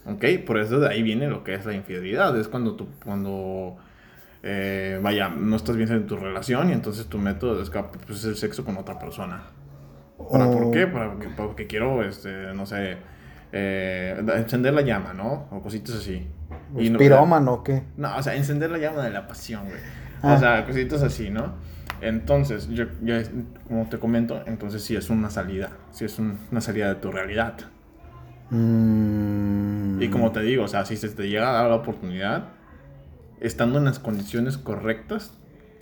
¿Ok? Por eso de ahí viene lo que es la infidelidad. Es cuando tú, cuando, eh, vaya, no estás bien en tu relación y entonces tu método de escape pues, es el sexo con otra persona. ¿Por qué? Porque, porque, quiero, este, no sé, eh, encender la llama, ¿no? O cositas así. Y no, ¿Pirómano o qué? No, o sea, encender la llama de la pasión, güey. O ah. sea, cositas así, ¿no? Entonces, yo, yo, como te comento, entonces sí es una salida, sí es una salida de tu realidad. Mm. Y como te digo, o sea, si se te llega a dar la oportunidad, estando en las condiciones correctas,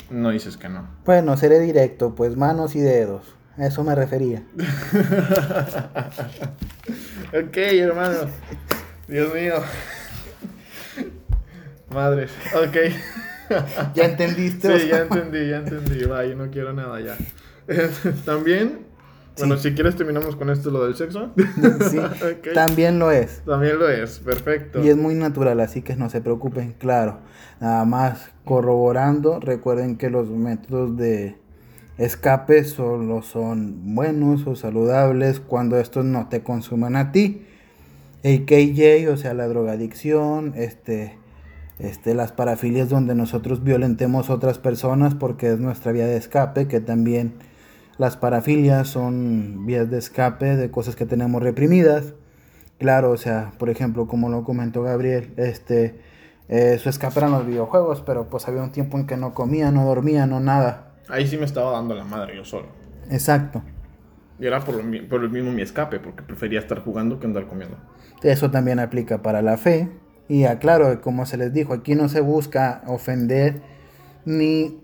no dices que no. Bueno, seré directo, pues manos y dedos. A eso me refería. ok, hermano. Dios mío. Madres, ok. ¿Ya entendiste? Sí, ya entendí, ya entendí. Va, yo no quiero nada ya. También, bueno, si quieres terminamos con esto, lo del sexo. Sí, también lo es. También lo es, perfecto. Y es muy natural, así que no se preocupen, claro. Nada más corroborando, recuerden que los métodos de escape solo son buenos o saludables cuando estos no te consuman a ti. El KJ, o sea, la drogadicción, este, este, las parafilias donde nosotros violentemos otras personas porque es nuestra vía de escape, que también las parafilias son vías de escape de cosas que tenemos reprimidas. Claro, o sea, por ejemplo, como lo comentó Gabriel, este, eh, su escape eran los videojuegos, pero pues había un tiempo en que no comía, no dormía, no nada. Ahí sí me estaba dando la madre yo solo. Exacto. Y era por, lo, por el mismo mi escape, porque prefería estar jugando que andar comiendo. Eso también aplica para la fe. Y aclaro, como se les dijo, aquí no se busca ofender ni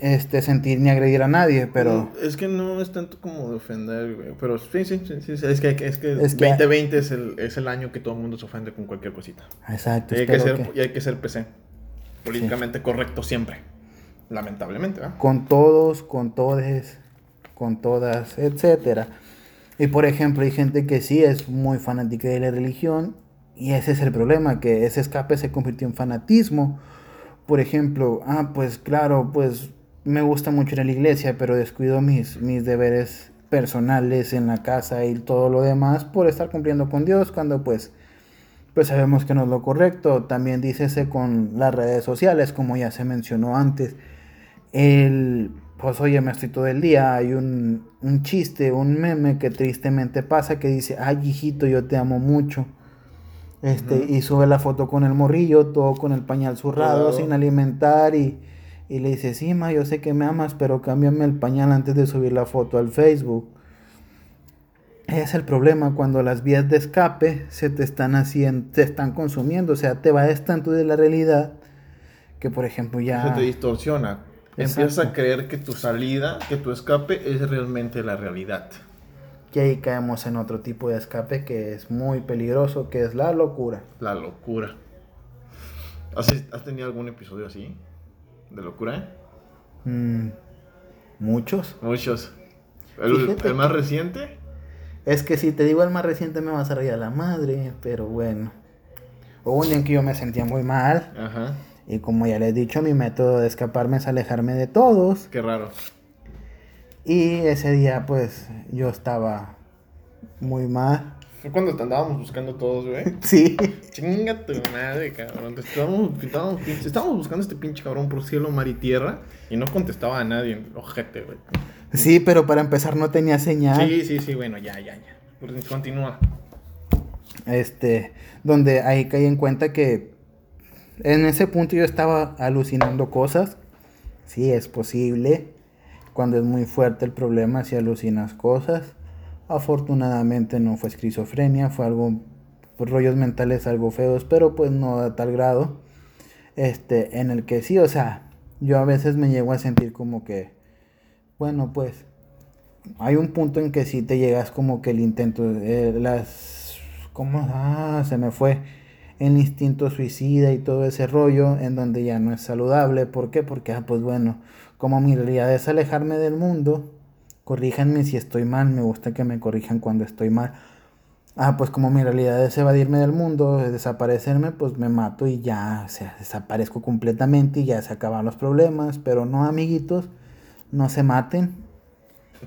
este sentir ni agredir a nadie, pero... Es que no es tanto como de ofender, güey. Pero sí, sí, sí, sí, es que, es que, 2020 es el, es el año que todo el mundo se ofende con cualquier cosita. Exacto. Y hay, que ser, y hay que ser PC. Políticamente correcto siempre. Lamentablemente, ¿verdad? Con todos, con todes, con todas, etcétera. Y por ejemplo, hay gente que sí es muy fanática de la religión y ese es el problema, que ese escape se convirtió en fanatismo. Por ejemplo, ah, pues claro, pues me gusta mucho ir a la iglesia, pero descuido mis, mis deberes personales en la casa y todo lo demás por estar cumpliendo con Dios cuando pues pues sabemos que no es lo correcto. También dícese con las redes sociales, como ya se mencionó antes. El, pues oye, me estoy todo el día, hay un, un chiste, un meme que tristemente pasa que dice, ay hijito, yo te amo mucho. Este, y sube la foto con el morrillo, todo con el pañal zurrado, sin alimentar y y le dice, sí, ma, yo sé que me amas, pero cámbiame el pañal antes de subir la foto al Facebook. Es el problema cuando las vías de escape se te están haciendo, te están consumiendo, o sea, te vas tanto de la realidad que, por ejemplo, ya... Se te distorsiona. Empiezas a creer que tu salida, que tu escape es realmente la realidad. Y ahí caemos en otro tipo de escape que es muy peligroso, que es la locura. La locura. ¿Has, has tenido algún episodio así? de locura? Mm, muchos. Muchos. ¿El, más reciente? Es que si te digo el más reciente me vas a reír a la madre, pero bueno. Hubo un día en que yo me sentía muy mal. Ajá. Y como ya les he dicho, mi método de escaparme es alejarme de todos. Qué raro. Y ese día, pues, yo estaba muy mal. Fue cuando te andábamos buscando todos, güey. Sí. Chinga tu madre, cabrón. estábamos, estábamos, buscando a este pinche cabrón por cielo, mar y tierra. Y no contestaba a nadie. Ojete, güey. Sí, pero para empezar no tenía señal. Sí, sí, sí, bueno, ya, ya, ya. Continúa. Este, donde ahí caí en cuenta que en ese punto yo estaba alucinando cosas. Sí, es posible. Cuando es muy fuerte el problema, si alucinas cosas. Afortunadamente no fue esquizofrenia, fue algo, pues, rollos mentales algo feos, pero pues no a tal grado. Este, en el que sí, o sea, yo a veces me llego a sentir como que, bueno, pues, hay un punto en que sí te llegas como que el intento, eh, las, ¿cómo? Ah, se me fue el instinto suicida y todo ese rollo en donde ya no es saludable. ¿Por qué? Porque, ah, pues bueno, como mi realidad es alejarme del mundo, corríjanme si estoy mal, me gusta que me corrijan cuando estoy mal. Ah, pues como mi realidad es evadirme del mundo, desaparecerme, pues me mato y ya, o sea, desaparezco completamente y ya se acaban los problemas. Pero no, amiguitos, no se maten.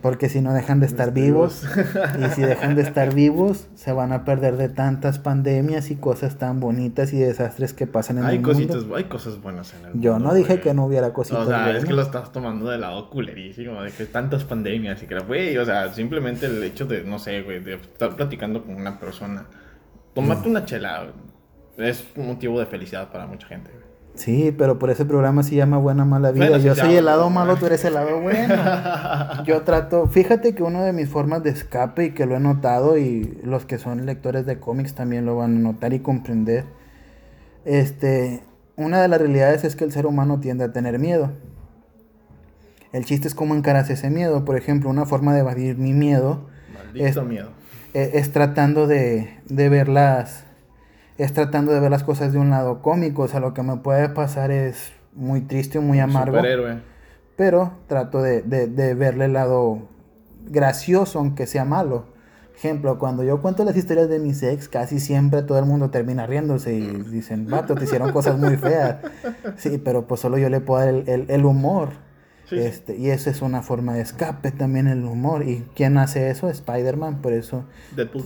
Porque si no dejan de estar vivos, y si dejan de estar vivos, se van a perder de tantas pandemias y cosas tan bonitas y desastres que pasan en hay el cositas, mundo. Hay cosas buenas en el mundo. Yo no dije que no hubiera cositas O sea, es que lo estás tomando de lado culerísimo, de que tantas pandemias y que, güey, o sea, simplemente el hecho de, no sé, güey, de estar platicando con una persona, tomarte una chela, es un motivo de felicidad para mucha gente, güey. Sí, pero por ese programa se llama Buena Mala Vida. yo soy el lado malo, tú eres el lado bueno. Yo trato, fíjate que una de mis formas de escape y que lo he notado y los que son lectores de cómics también lo van a notar y comprender. Este, una de las realidades es que el ser humano tiende a tener miedo. El chiste es cómo encaras ese miedo. Por ejemplo, una forma de evadir mi miedo Maldito miedo. E, es, tratando de, de ver las es tratando de ver las cosas de un lado cómico. O sea, lo que me puede pasar es muy triste, muy amargo. Superhéroe. Pero trato de, de, de verle el lado gracioso, aunque sea malo. Ejemplo, cuando yo cuento las historias de mis ex, casi siempre todo el mundo termina riéndose y dicen, vato, te hicieron cosas muy feas. Sí, pero pues solo yo le puedo dar el, el, el humor. Sí. Este, y eso es una forma de escape también el humor. ¿Y quién hace eso? Spider-Man, por eso. Deadpool.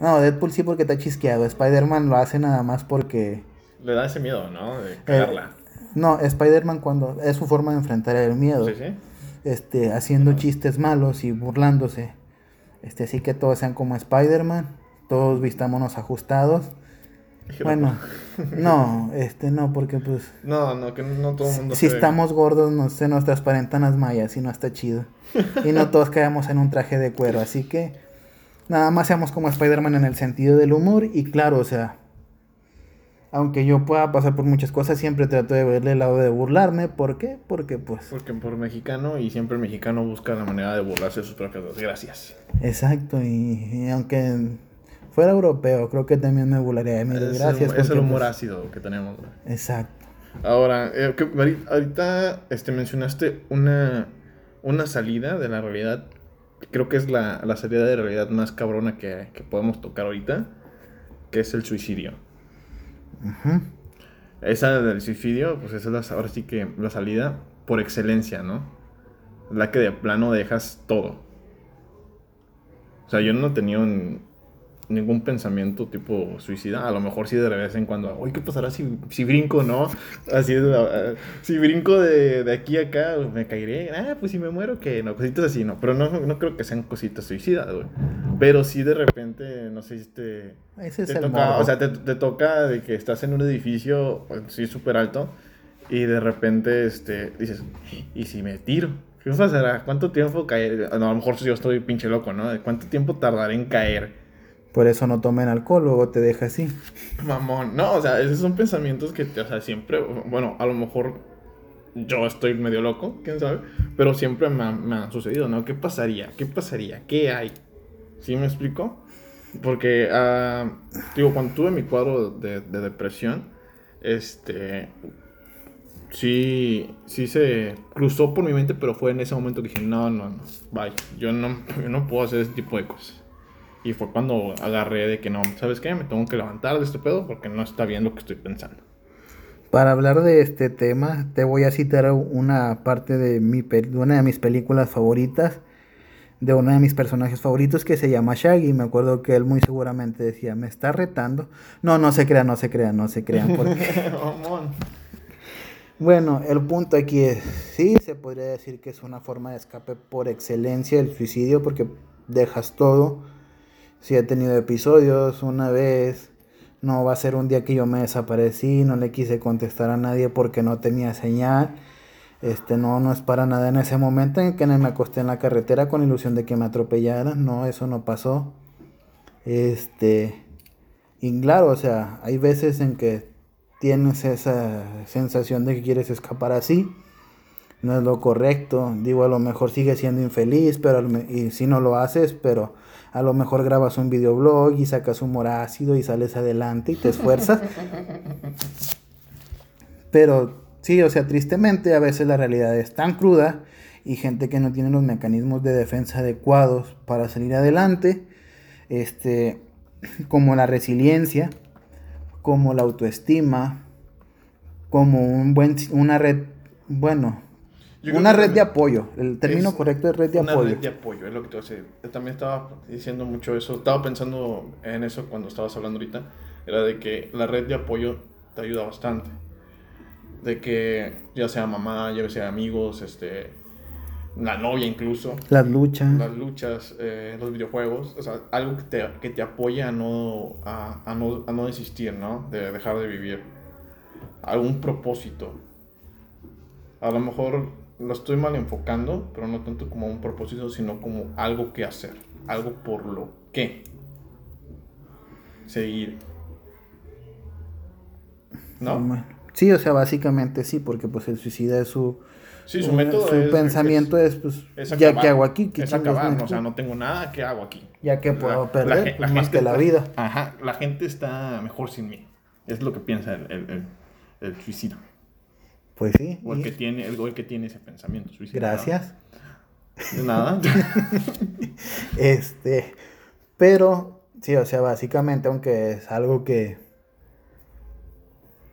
No, Deadpool sí porque está chisqueado. Spider-Man lo hace nada más porque... Le da ese miedo, ¿no? Eh, De cagarla. No, Spider-Man cuando es su forma de enfrentar el miedo. sí, sí. Este, haciendo chistes malos y burlándose. Este, así que todos sean como Spider-Man, todos vistámonos ajustados. Bueno, no, este no, porque pues No, no, que no todo el mundo si estamos gordos no se nos transparentan las mallas y no está chido. Y no todos caemos en un traje de cuero, así que nada más seamos como Spider-Man en el sentido del humor y claro, o sea, aunque yo pueda pasar por muchas cosas, siempre trato de verle el lado de burlarme, ¿por qué? Porque pues Porque por mexicano y siempre el mexicano busca la manera de burlarse de sus propias desgracias. Exacto, y, y aunque fuera europeo, creo que también me burlaría de mis Es, desgracias. el, es el humor pues, ácido que tenemos. Exacto. Ahora, eh, que- ahori- ahorita este, mencionaste una, una salida de la realidad. Creo que es la, la salida de realidad más cabrona que, que podemos tocar ahorita, que es el suicidio. Esa del suicidio, pues esa es la, ahora sí que la salida por excelencia, ¿no? La que de plano dejas todo. O sea, yo no he tenido n- ningún pensamiento tipo suicida. A lo mejor sí de vez en cuando, uy, ¿qué pasará si, si brinco, no? Así es, ah, si brinco de, de aquí a acá, me caeré. Ah, pues si me muero, que no, cositas así, no. Pero no, no creo que sean cositas suicidas, güey. Pero sí de repente, no sé si te... Ese es Te el toca, morbo. o sea, te, te toca de que estás en un edificio, sí, súper alto, y de repente, este, dices, ¿y si me tiro? ¿Qué pasará? ¿Cuánto tiempo caer? No, a lo mejor yo estoy pinche loco, ¿no? ¿Cuánto tiempo tardaré en caer? Por eso no tomen alcohol, luego te deja así. Mamón, no, o sea, esos son pensamientos que, o sea, siempre, bueno, a lo mejor yo estoy medio loco, quién sabe, pero siempre me, han- sucedido, ¿no? ¿Qué pasaría? ¿Qué pasaría? ¿Qué hay? ¿Sí me explico? Porque, ah, digo, cuando tuve mi cuadro de, de depresión, este, sí, sí se cruzó por mi mente, pero fue en ese momento que dije, no, no, no, bye, yo no, yo no puedo hacer ese tipo de cosas. Y fue cuando agarré de que no, ¿sabes qué? Me tengo que levantar de este pedo porque no está bien lo que estoy pensando. Para hablar de este tema, te voy a citar una parte de, mi, de una de mis películas favoritas, de uno de mis personajes favoritos que se llama Shaggy. Me acuerdo que él muy seguramente decía, me está retando. No, no se crean, no se crean, no se crean. Porque... Bueno, el punto aquí es, sí, se podría decir que es una forma de escape por excelencia el suicidio porque dejas todo. Si he tenido episodios una vez, no va a ser un día que yo me desaparecí, no le quise contestar a nadie porque no tenía señal. Este, no, no es para nada en ese momento en que me acosté en la carretera con ilusión de que me atropellaran. No, eso no pasó. Este, y claro, o sea, hay veces en que tienes esa sensación de que quieres escapar así. No es lo correcto. Digo, a lo mejor sigues siendo infeliz, pero y si no lo haces, pero a lo mejor grabas un videoblog y sacas humor ácido y sales adelante y te esfuerzas. Pero sí, o sea, tristemente a veces la realidad es tan cruda y gente que no tiene los mecanismos de defensa adecuados para salir adelante, este, como la resiliencia, como la autoestima, como un buen, una red, bueno, una red de apoyo. El término correcto es red de una apoyo. red de apoyo, es lo que te voy a decir. Yo también estaba diciendo mucho eso, estaba pensando en eso cuando estabas hablando ahorita, era de que la red de apoyo te ayuda bastante. De que ya sea mamá, ya sea amigos, este, la novia incluso, Las luchas. las luchas, eh, los videojuegos, o sea, algo que te, que te apoya a no, a, a no, a no desistir, ¿no? De dejar de vivir. Algún propósito. A lo mejor lo estoy mal enfocando, pero no tanto como un propósito, sino como algo que hacer, algo por lo que seguir. ¿No? Sí, o sea, básicamente sí, porque pues el suicida es su... Sí, su un- método su es- pensamiento es, pues, Es ya que hago aquí, ¿Qué Es acabar, no, o sea, no tengo nada, ¿qué hago aquí? ya que puedo La- perder, la pues, la más gente que la vida. Ajá, la gente está mejor sin mí. Es lo que piensa el, el, el, el suicida. Pues sí. O el que tiene, el, o el que tiene ese pensamiento suicida. Gracias. De nada. Este, pero, sí, o sea, básicamente, aunque es algo que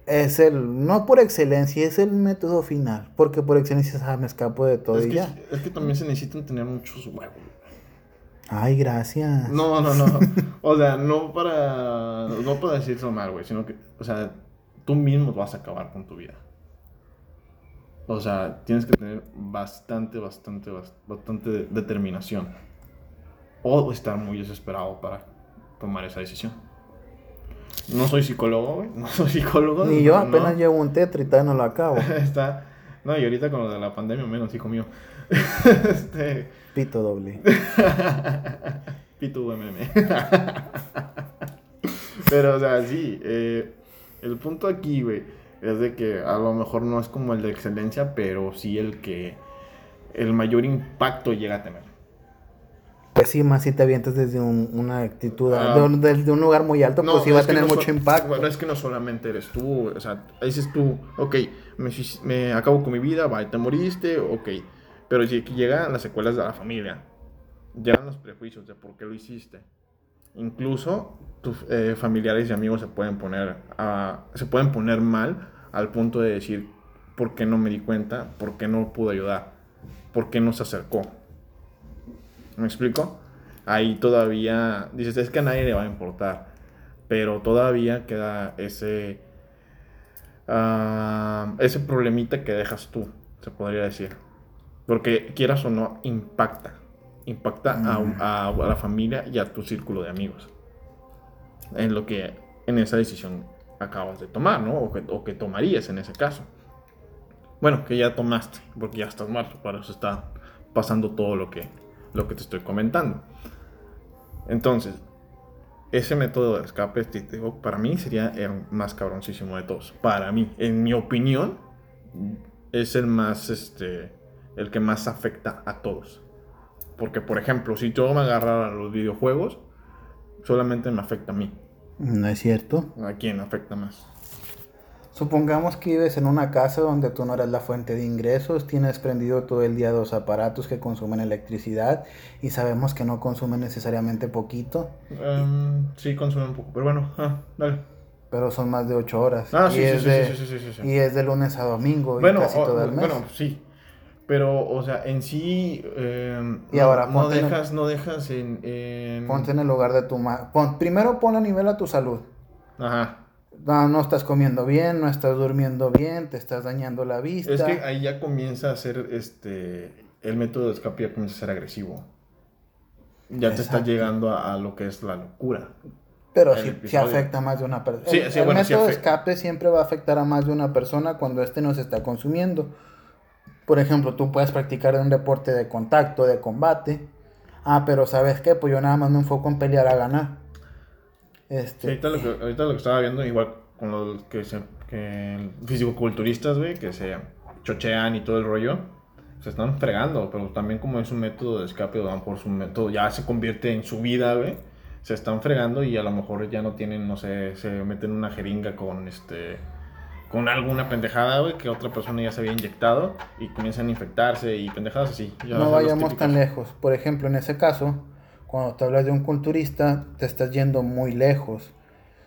es el, no por excelencia, es el método final, porque por excelencia, ah, me escapo de todo es, y que, ya. es que también se necesitan tener muchos huevos. Ay, gracias. No, no, no. O sea, no para, no para decirlo mal, güey, sino que, o sea, tú mismo vas a acabar con tu vida. O sea, tienes que tener bastante, bastante, bas- bastante de- determinación. O estar muy desesperado para tomar esa decisión. No soy psicólogo, güey. No soy psicólogo. Ni yo no. apenas llevo un tetra y todavía no lo acabo. Está. No, y ahorita con lo de la pandemia, menos, hijo mío. este. Pito doble. Pitu MM. Pero, o sea, sí. eh, el punto aquí, güey, es de que a lo mejor no es como el de excelencia, pero sí el que el mayor impacto llega a tener. Pues sí, más si te avientas desde un- una actitud, Ah. de desde un lugar muy alto, pues sí va a tener no mucho sol- impacto. Bueno, es que no solamente eres tú, o sea, dices tú, ok, me, me acabo con mi vida, vaya, te moriste, ok. Pero si aquí llegan las secuelas de la familia, llegan los prejuicios de por qué lo hiciste. Incluso tus eh, familiares y amigos se pueden poner a- se pueden poner mal al punto de decir por qué no me di cuenta, por qué no pude ayudar, por qué no se acercó. ¿Me explico? Ahí todavía dices, es que a nadie le va a importar, pero todavía queda ese ah, ese problemita que dejas tú, se podría decir. Porque quieras o no, impacta. Impacta a- a, a la familia y a tu círculo de amigos. En lo que, en esa decisión acabas de tomar, ¿no? O que, o que tomarías en ese caso. Bueno, que ya tomaste, porque ya estás muerto, para eso está pasando todo lo que, lo que te estoy comentando. Entonces, ese método de escape, para mí sería el más cabroncísimo de todos. Para mí, en mi opinión, es el más, este, el que más afecta a todos. Porque, por ejemplo, si yo me agarrara a los videojuegos, solamente me afecta a mí. No es cierto. ¿A quién afecta más? Supongamos que vives en una casa donde tú no eres la fuente de ingresos, tienes prendido todo el día dos aparatos que consumen electricidad y sabemos que no consumen necesariamente poquito, Em, sí, consume un poco, pero bueno, ah, dale. pero son más de ocho horas. Ah, y, sí, sí, es sí, de, sí, sí, sí, sí, sí. y es de lunes a domingo Bueno, y casi o- todo el mes. bueno, sí. Pero, o sea, en sí. em, Y no, ahora, no ponte en dejas, no dejas en. en- Ponte en el lugar de tu ma pon- Primero pon a nivel a tu salud. Ajá. No, no estás comiendo bien, no estás durmiendo bien, te estás dañando la vista. Es que ahí ya comienza a ser este. El método de escape ya comienza a ser agresivo. Ya te está llegando a, a lo que es la locura. Pero sí, sí afecta a más de una persona. Sí, sí, el bueno, método de escape siempre va a afectar a más de una persona cuando éste no se está consumiendo. Por ejemplo, tú puedes practicar un deporte de contacto, de combate. Ah, pero ¿sabes qué? Pues yo nada más me enfoco en pelear a ganar. Sí, Este, ahorita, lo que, ahorita lo que estaba viendo, igual con los que se. Que fisicoculturistas, güey, que se chochean y todo el rollo. Se están fregando, pero también como es un método de escape, o van por su método, ya se convierte en su vida, güey. Se están fregando y a lo mejor ya no tienen, no sé, se meten una jeringa con este. Con alguna pendejada, güey, que otra persona ya se había inyectado y comienzan a infectarse y pendejadas así. No vayamos tan lejos. Por ejemplo, en ese caso, cuando te hablas de un culturista, te estás yendo muy lejos.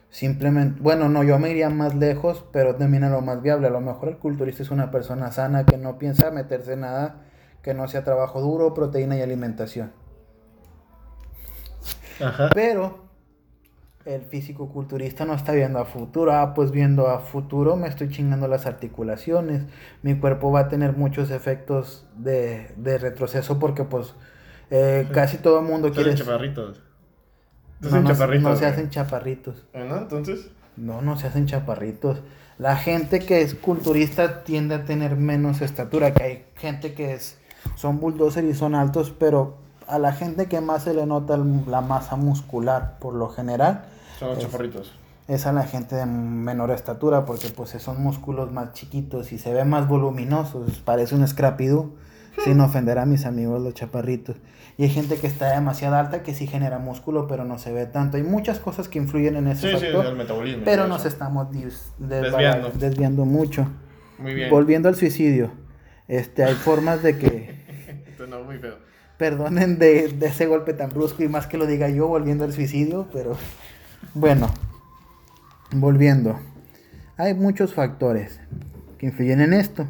Simplemente, bueno, no, yo me iría más lejos, pero también a lo más viable. A lo mejor el culturista es una persona sana que no piensa meterse en nada que no sea trabajo duro, proteína y alimentación. Ajá. Pero el físico culturista no está viendo a futuro. Ah, pues viendo a futuro me estoy chingando las articulaciones. Mi cuerpo va a tener muchos efectos de, de retroceso porque pues eh, Sí. casi todo el mundo quiere... chaparritos. No, no, chaparritos. no se hacen chaparritos. ¿No? Entonces. No, no se hacen chaparritos. La gente que es culturista tiende a tener menos estatura, que hay gente que es son bulldozer y son altos, pero a la gente que más se le nota la masa muscular, por lo general, Son los Es- chaparritos. es a la gente de menor estatura porque pues son músculos más chiquitos y se ve más voluminosos, parece un scrapidoo, sin ofender a mis amigos los chaparritos. Y hay gente que está demasiado alta que sí genera músculo, pero no se ve tanto. Hay muchas cosas que influyen en ese factor, el metabolismo. pero nos estamos desviando mucho. Muy bien. Volviendo al suicidio, este, hay formas de que Esto no, muy feo. perdonen de, de ese golpe tan brusco y más que lo diga yo volviendo al suicidio, pero bueno, volviendo. Hay muchos factores que influyen en esto.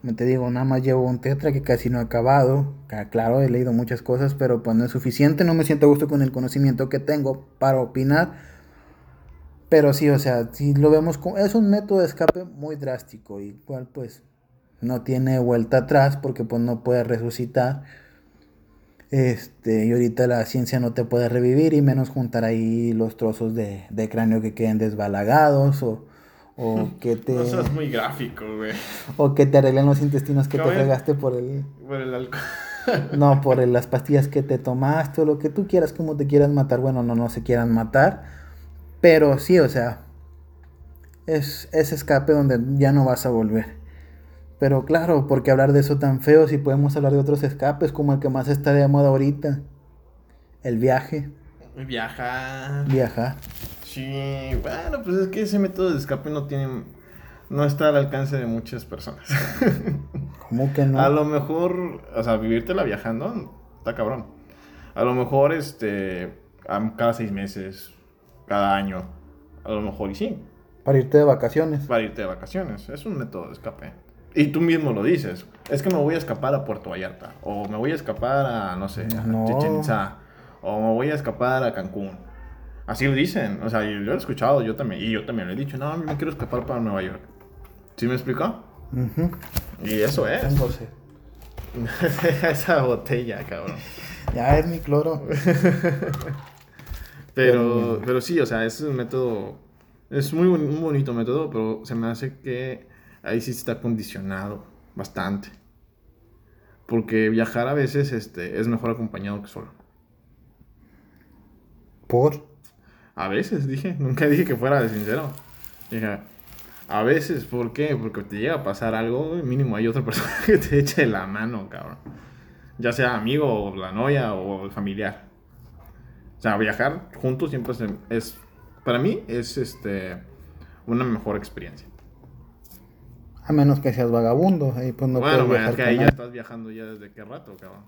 Como te digo, nada más llevo un tetra que casi no he acabado. Ca- Claro, he leído muchas cosas, pero pues no es suficiente. No me siento a gusto con el conocimiento que tengo para opinar. Pero sí, o sea, si lo vemos como... Es un método de escape muy drástico, igual pues no tiene vuelta atrás porque pues no puede resucitar. Este, y ahorita la ciencia no te puede revivir y menos juntar ahí los trozos de, de cráneo que queden desbalagados o, o que te No seas muy gráfico, güey. o que te arreglen los intestinos que te fregaste por el Por el alcohol. no por el- las pastillas que te tomaste o lo que tú quieras como te quieras matar, bueno, no no se quieran matar, pero sí, o sea, es ese escape donde ya no vas a volver. Pero claro, ¿por qué hablar de eso tan feo si podemos hablar de otros escapes como el que más está de moda ahorita? El viaje, Viajar. viajar. Sí, bueno, pues es que ese método de escape no tiene. No está al alcance de muchas personas. ¿Cómo que no? A lo mejor, o sea, vivírtela viajando, está cabrón. A lo mejor, este, cada seis meses, cada año, a lo mejor y sí, Para irte de vacaciones. para irte de vacaciones. Es un método de escape. Y tú mismo lo dices. Es que me voy a escapar a Puerto Vallarta. O me voy a escapar a, no sé, a No. Chichen Itzá. O me voy a escapar a Cancún. Así lo dicen. O sea, yo lo he escuchado, yo también. Y yo también lo he dicho. No, me quiero escapar para Nueva York. ¿Sí me explicó? Ujú. Y eso es. Esa botella, cabrón. Ya es mi cloro. Pero, pero sí, o sea, es un método. Es muy un bonito método, pero se me hace que ahí sí está condicionado bastante. Porque viajar a veces este, es mejor acompañado que solo. Por. A veces, dije. Nunca dije que fuera de sincero. Dije, a veces, ¿por qué? Porque te llega a pasar algo, mínimo hay otra persona que te eche la mano, cabrón. Ya sea amigo, o la novia, o el familiar. O sea, viajar juntos siempre es, es- para mí, es este una mejor experiencia. A menos que seas vagabundo. Ahí pues no bueno, puedes es que ahí ya estás viajando ya desde qué rato, cabrón.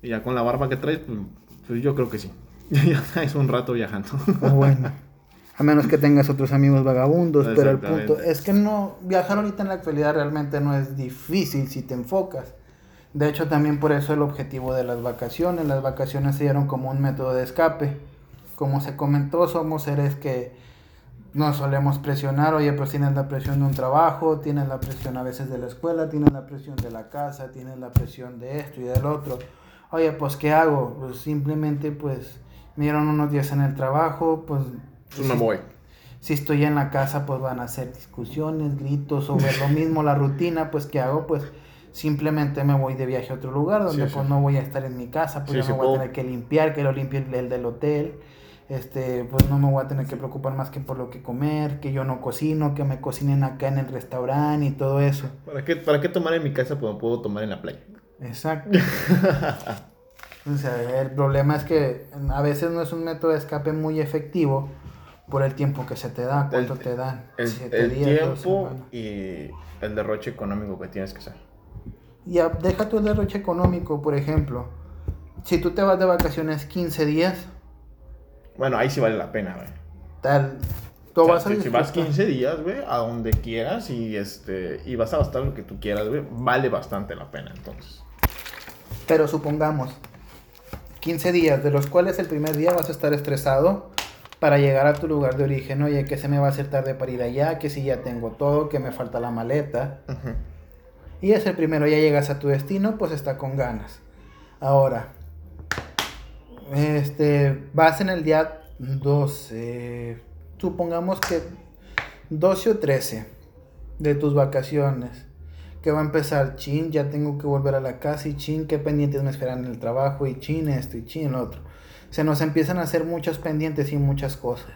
Y ya con la barba que traes, pues, pues yo creo que sí. ya traes un rato viajando. Pues bueno. A menos que tengas otros amigos vagabundos, pero el punto es que no viajar ahorita en la actualidad realmente no es difícil si te enfocas. De hecho, también por eso el objetivo de las vacaciones. Las vacaciones se dieron como un método de escape. Como se comentó, somos seres que nos solemos presionar. Oye, pues tienes la presión de un trabajo, tienes la presión a veces de la escuela, tienes la presión de la casa, tienes la presión de esto y del otro. Oye, pues ¿qué hago? Pues simplemente pues me dieron unos días en el trabajo, pues... Pues me voy. Si estoy en la casa, pues van a ser discusiones, gritos, ver lo mismo, la rutina, pues ¿qué hago? Pues simplemente me voy de viaje a otro lugar donde Sí, sí. pues no voy a estar en mi casa, pues sí, no voy puedo- a tener que limpiar, que lo limpie el del hotel, este, pues no me voy a tener que preocupar más que por lo que comer, que yo no cocino, que me cocinen acá en el restaurante y todo eso. ¿Para qué, ¿Para qué tomar en mi casa cuando puedo tomar en la playa? Exacto. O sea, el problema es que a veces no es un método de escape muy efectivo por el tiempo que se te da, cuánto El- te dan. El, Siete el días, tiempo y el derroche económico que tienes que hacer. Y a- deja tu derroche económico, por ejemplo. Si tú te vas de vacaciones 15 días, Bueno, ahí sí vale la pena, güey. tal, tú O sea, vas a si, si vas disfrutar. 15 días, güey, a donde quieras y este y vas a gastar lo que tú quieras, güey, vale bastante la pena, entonces. Pero supongamos, 15 días, de los cuales el primer día vas a estar estresado para llegar a tu lugar de origen. Oye, que se me va a hacer tarde para ir allá, que si ya tengo todo, que me falta la maleta. Y es el primero, ya llegas a tu destino, pues está con ganas. Ahora, este, vas en el día 12, supongamos que 12 o 13 de tus vacaciones, que va a empezar, chin, ya tengo que volver a la casa y chin, qué pendientes me esperan en el trabajo y chin esto y chin lo otro. Se nos empiezan a hacer muchos pendientes y muchas cosas.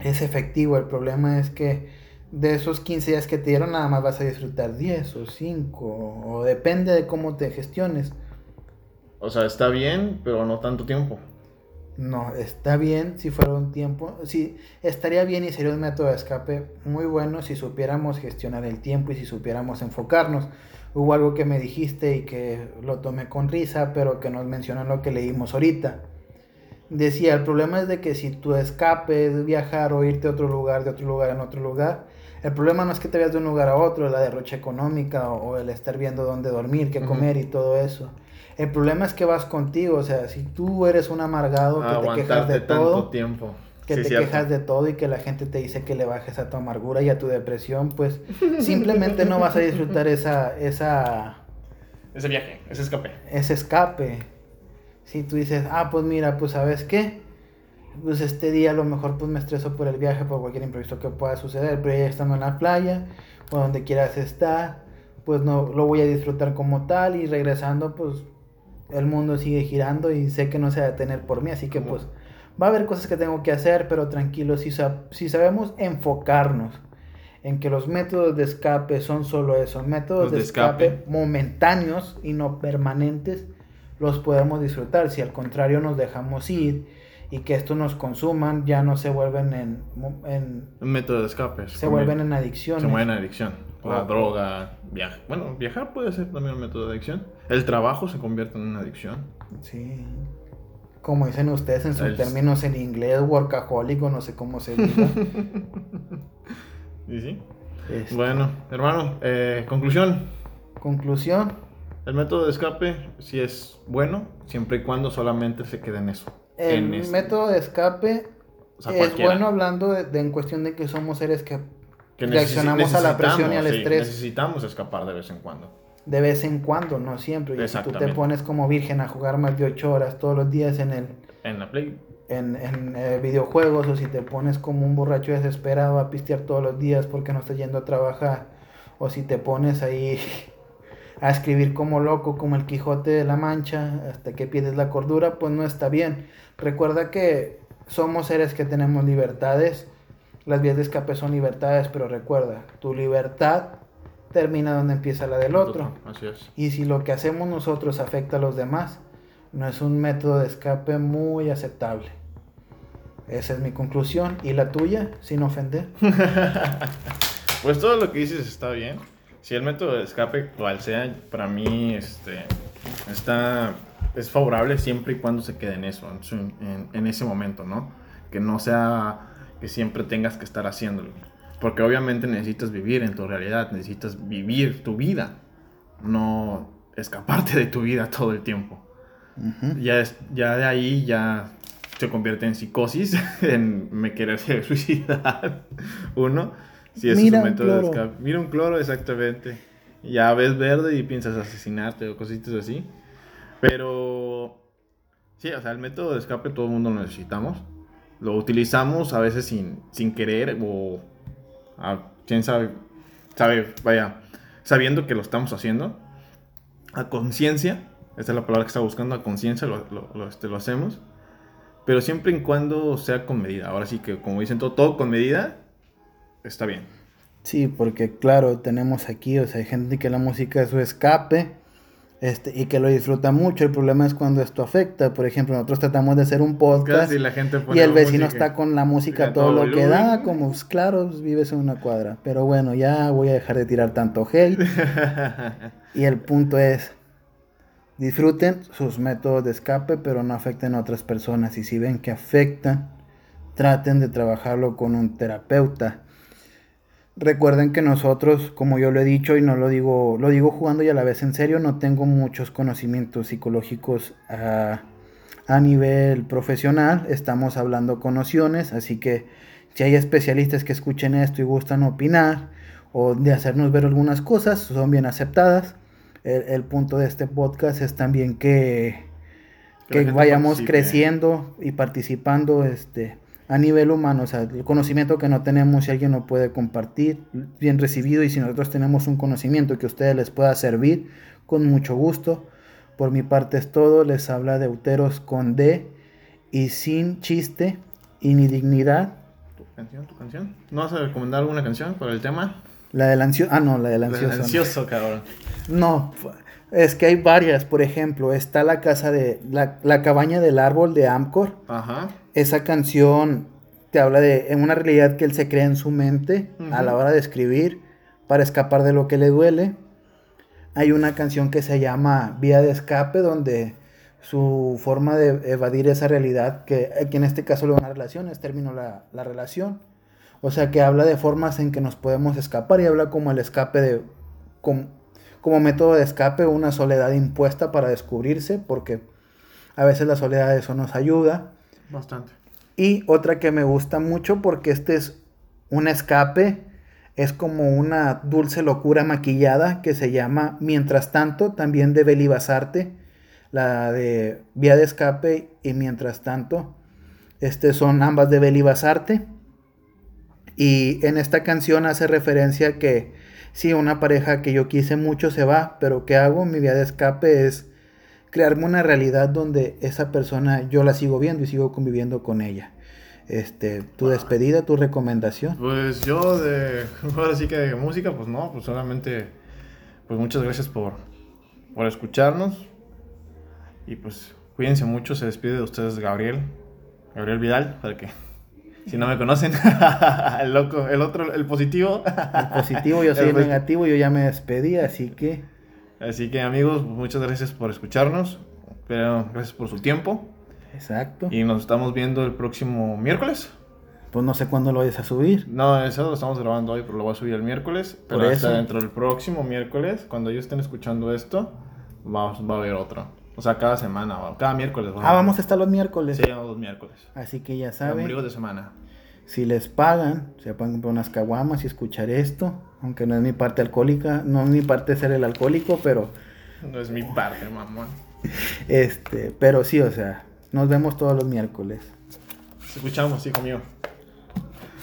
es efectivo. El problema es que de esos 15 días que te dieron, nada más vas a disfrutar 10 o 5, o depende de cómo te gestiones. O sea, está bien, pero no tanto tiempo. No, está bien si fuera un tiempo, sí, estaría bien y sería un método de escape muy bueno si supiéramos gestionar el tiempo y si supiéramos enfocarnos. Hubo algo que me dijiste y que lo tomé con risa, pero que nos mencionó lo que leímos ahorita. Decía, el problema es de que si tu escape es viajar o irte a otro lugar, de otro lugar en otro lugar, el problema no es que te vayas de un lugar a otro, la derrocha económica o, el estar viendo dónde dormir, qué comer y todo eso. El problema es que vas contigo, o sea, si tú eres un amargado que te quejas de todo, tiempo. que te quejas de todo y que la gente te dice que le bajes a tu amargura y a tu depresión, pues simplemente no vas a disfrutar esa esa ese viaje, ese escape. Ese escape. Si tú dices, "Ah, pues mira, pues ¿sabes qué? Pues este día a lo mejor pues me estreso por el viaje, por cualquier imprevisto que pueda suceder, pero ya estando en la playa o donde quieras estar, pues no lo voy a disfrutar como tal y regresando pues el mundo sigue girando y sé que no se va a detener por mí, así que pues va a haber cosas que tengo que hacer, pero tranquilo, si, si sabemos enfocarnos en que los métodos de escape son solo eso, métodos de, escape. momentáneos y no permanentes, los podemos disfrutar. Si al contrario nos dejamos ir y que esto nos consuman, ya no se vuelven en... en método de escape. Se vuelven en adicciones. Se vuelven en adicción. La droga, viajar. Bueno, viajar puede ser también un método de adicción. El trabajo se convierte en una adicción. Sí. Como dicen ustedes en sus términos en inglés, workaholic o no sé cómo se dice. ¿Y sí? Este. Bueno, hermano, eh, conclusión. Conclusión. El método de escape sí es bueno, siempre y cuando solamente se quede en eso. El método de escape es bueno hablando de, en cuestión de que somos seres que reaccionamos a la presión y al estrés. Necesitamos escapar de vez en cuando. De vez en cuando, no siempre. Y si tú te pones como virgen a jugar más de 8 horas todos los días en el... En la Play. En, en eh, videojuegos o si te pones como un borracho desesperado a pistear todos los días porque no estás yendo a trabajar o si te pones ahí a escribir como loco como el Quijote de la Mancha hasta que pierdes la cordura pues no está bien recuerda que somos seres que tenemos libertades las vías de escape son libertades, pero recuerda, tu libertad termina donde empieza la del otro. Así es. Y si lo que hacemos nosotros afecta a los demás, no es un método de escape muy aceptable. Esa es mi conclusión. ¿Y la tuya, sin ofender? pues todo lo que dices está bien. Si el método de escape, cual sea, para mí este, está, es favorable siempre y cuando se quede en eso, en, en ese momento, ¿no? Que no sea que siempre tengas que estar haciéndolo. Porque obviamente necesitas vivir en tu realidad, necesitas vivir tu vida, no escaparte de tu vida todo el tiempo. ya, es, ya de ahí ya se convierte en psicosis, en me querer suicidar. Uno, si es Mira un método de escape. Mira un cloro, exactamente. Ya ves verde y piensas asesinarte o cositas así. Pero sí, o sea, el método de escape todo el mundo lo necesitamos lo utilizamos a veces sin, sin querer o quién sabe, sabe, vaya, sabiendo que lo estamos haciendo, a conciencia, esta es la palabra que estaba buscando, a conciencia lo, lo, este, lo, hacemos, pero siempre y cuando sea con medida. Ahora sí que, como dicen, todo, todo con medida está bien. Sí, porque claro, tenemos aquí, o sea, hay gente que la música es su escape este, y que lo disfruta mucho. El problema es cuando esto afecta. Por ejemplo, nosotros tratamos de hacer un podcast y, la gente y el vecino está con la música todo, lo que da, como pues, claro, pues, vives en una cuadra. Pero bueno, ya voy a dejar de tirar tanto hate. y el punto es, disfruten sus métodos de escape, pero no afecten a otras personas. Y si ven que afectan, traten de trabajarlo con un terapeuta Recuerden que nosotros, como yo lo he dicho y no lo digo, lo digo jugando y a la vez en serio, no tengo muchos conocimientos psicológicos a, a nivel profesional. Estamos hablando con nociones, así que si hay especialistas que escuchen esto y gustan opinar o de hacernos ver algunas cosas, son bien aceptadas. El, punto de este podcast es también que, que, vayamos creciendo y participando este, a nivel humano, o sea, el conocimiento que no tenemos, si alguien lo puede compartir, bien recibido, y si nosotros tenemos un conocimiento que a ustedes les pueda servir, con mucho gusto. Por mi parte es todo, les habla de Deuteros con D y sin chiste y ni dignidad, canción, tu canción. ¿No vas a recomendar alguna canción para el tema? La del ansioso. Ah, no, la del El ansioso. no. ansioso, cabrón. No, es que hay varias. Por ejemplo, está la casa de. La, la cabaña del árbol de Amcor. Ajá. Esa canción te habla de en una realidad que él se crea en su mente a la hora de escribir para escapar de lo que le duele. Hay una canción que se llama Vía de Escape, donde su forma de evadir esa realidad, que aquí en este caso lo una relación, es término la, la relación. O sea que habla de formas en que nos podemos escapar y habla como el escape de. como, como método de escape, una soledad impuesta para descubrirse, porque a veces la soledad eso nos ayuda. Bastante. Y otra que me gusta mucho porque este es un escape, es como una dulce locura maquillada que se llama Mientras tanto, también de Beli Basarte, la de Vía de Escape y Mientras tanto. Este son ambas de Beli Basarte. Y en esta canción hace referencia que sí, una pareja que yo quise mucho se va, pero ¿qué hago? Mi vía de escape es crearme una realidad donde esa persona yo la sigo viendo y sigo conviviendo con ella. Este, tu despedida, tu recomendación. Pues yo de. Ahora sí que de música, pues no, pues solamente. Pues muchas gracias por, por escucharnos. Y pues cuídense mucho. Se despide de ustedes Gabriel. Gabriel Vidal, para que. Si no me conocen, el loco, el otro, el positivo. El positivo, yo soy el negativo, yo ya me despedí, así que Así que amigos, muchas gracias por escucharnos. Pero gracias por su tiempo. exacto. Y nos estamos viendo el próximo miércoles. Pues no sé cuándo lo vayas a subir. No, eso lo estamos grabando hoy, pero lo voy a subir el miércoles. Pero Por hasta eso. dentro del próximo miércoles, cuando ellos estén escuchando esto, va, va a haber otro. O sea, cada semana, cada miércoles. Ah, vamos a estar los miércoles. Sí, los miércoles. Así que ya Saben. saben. Ombligo de semana. Si les pagan, se pueden comprar unas caguamas y escuchar esto. Aunque no es mi parte alcohólica, no es mi parte ser el alcohólico, pero No es mi parte, mamón. este, pero sí, o sea, nos vemos todos los miércoles. Nos escuchamos, hijo mío.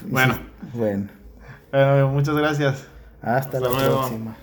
Bueno, Bueno, muchas gracias. hasta, Hasta la luego. próxima.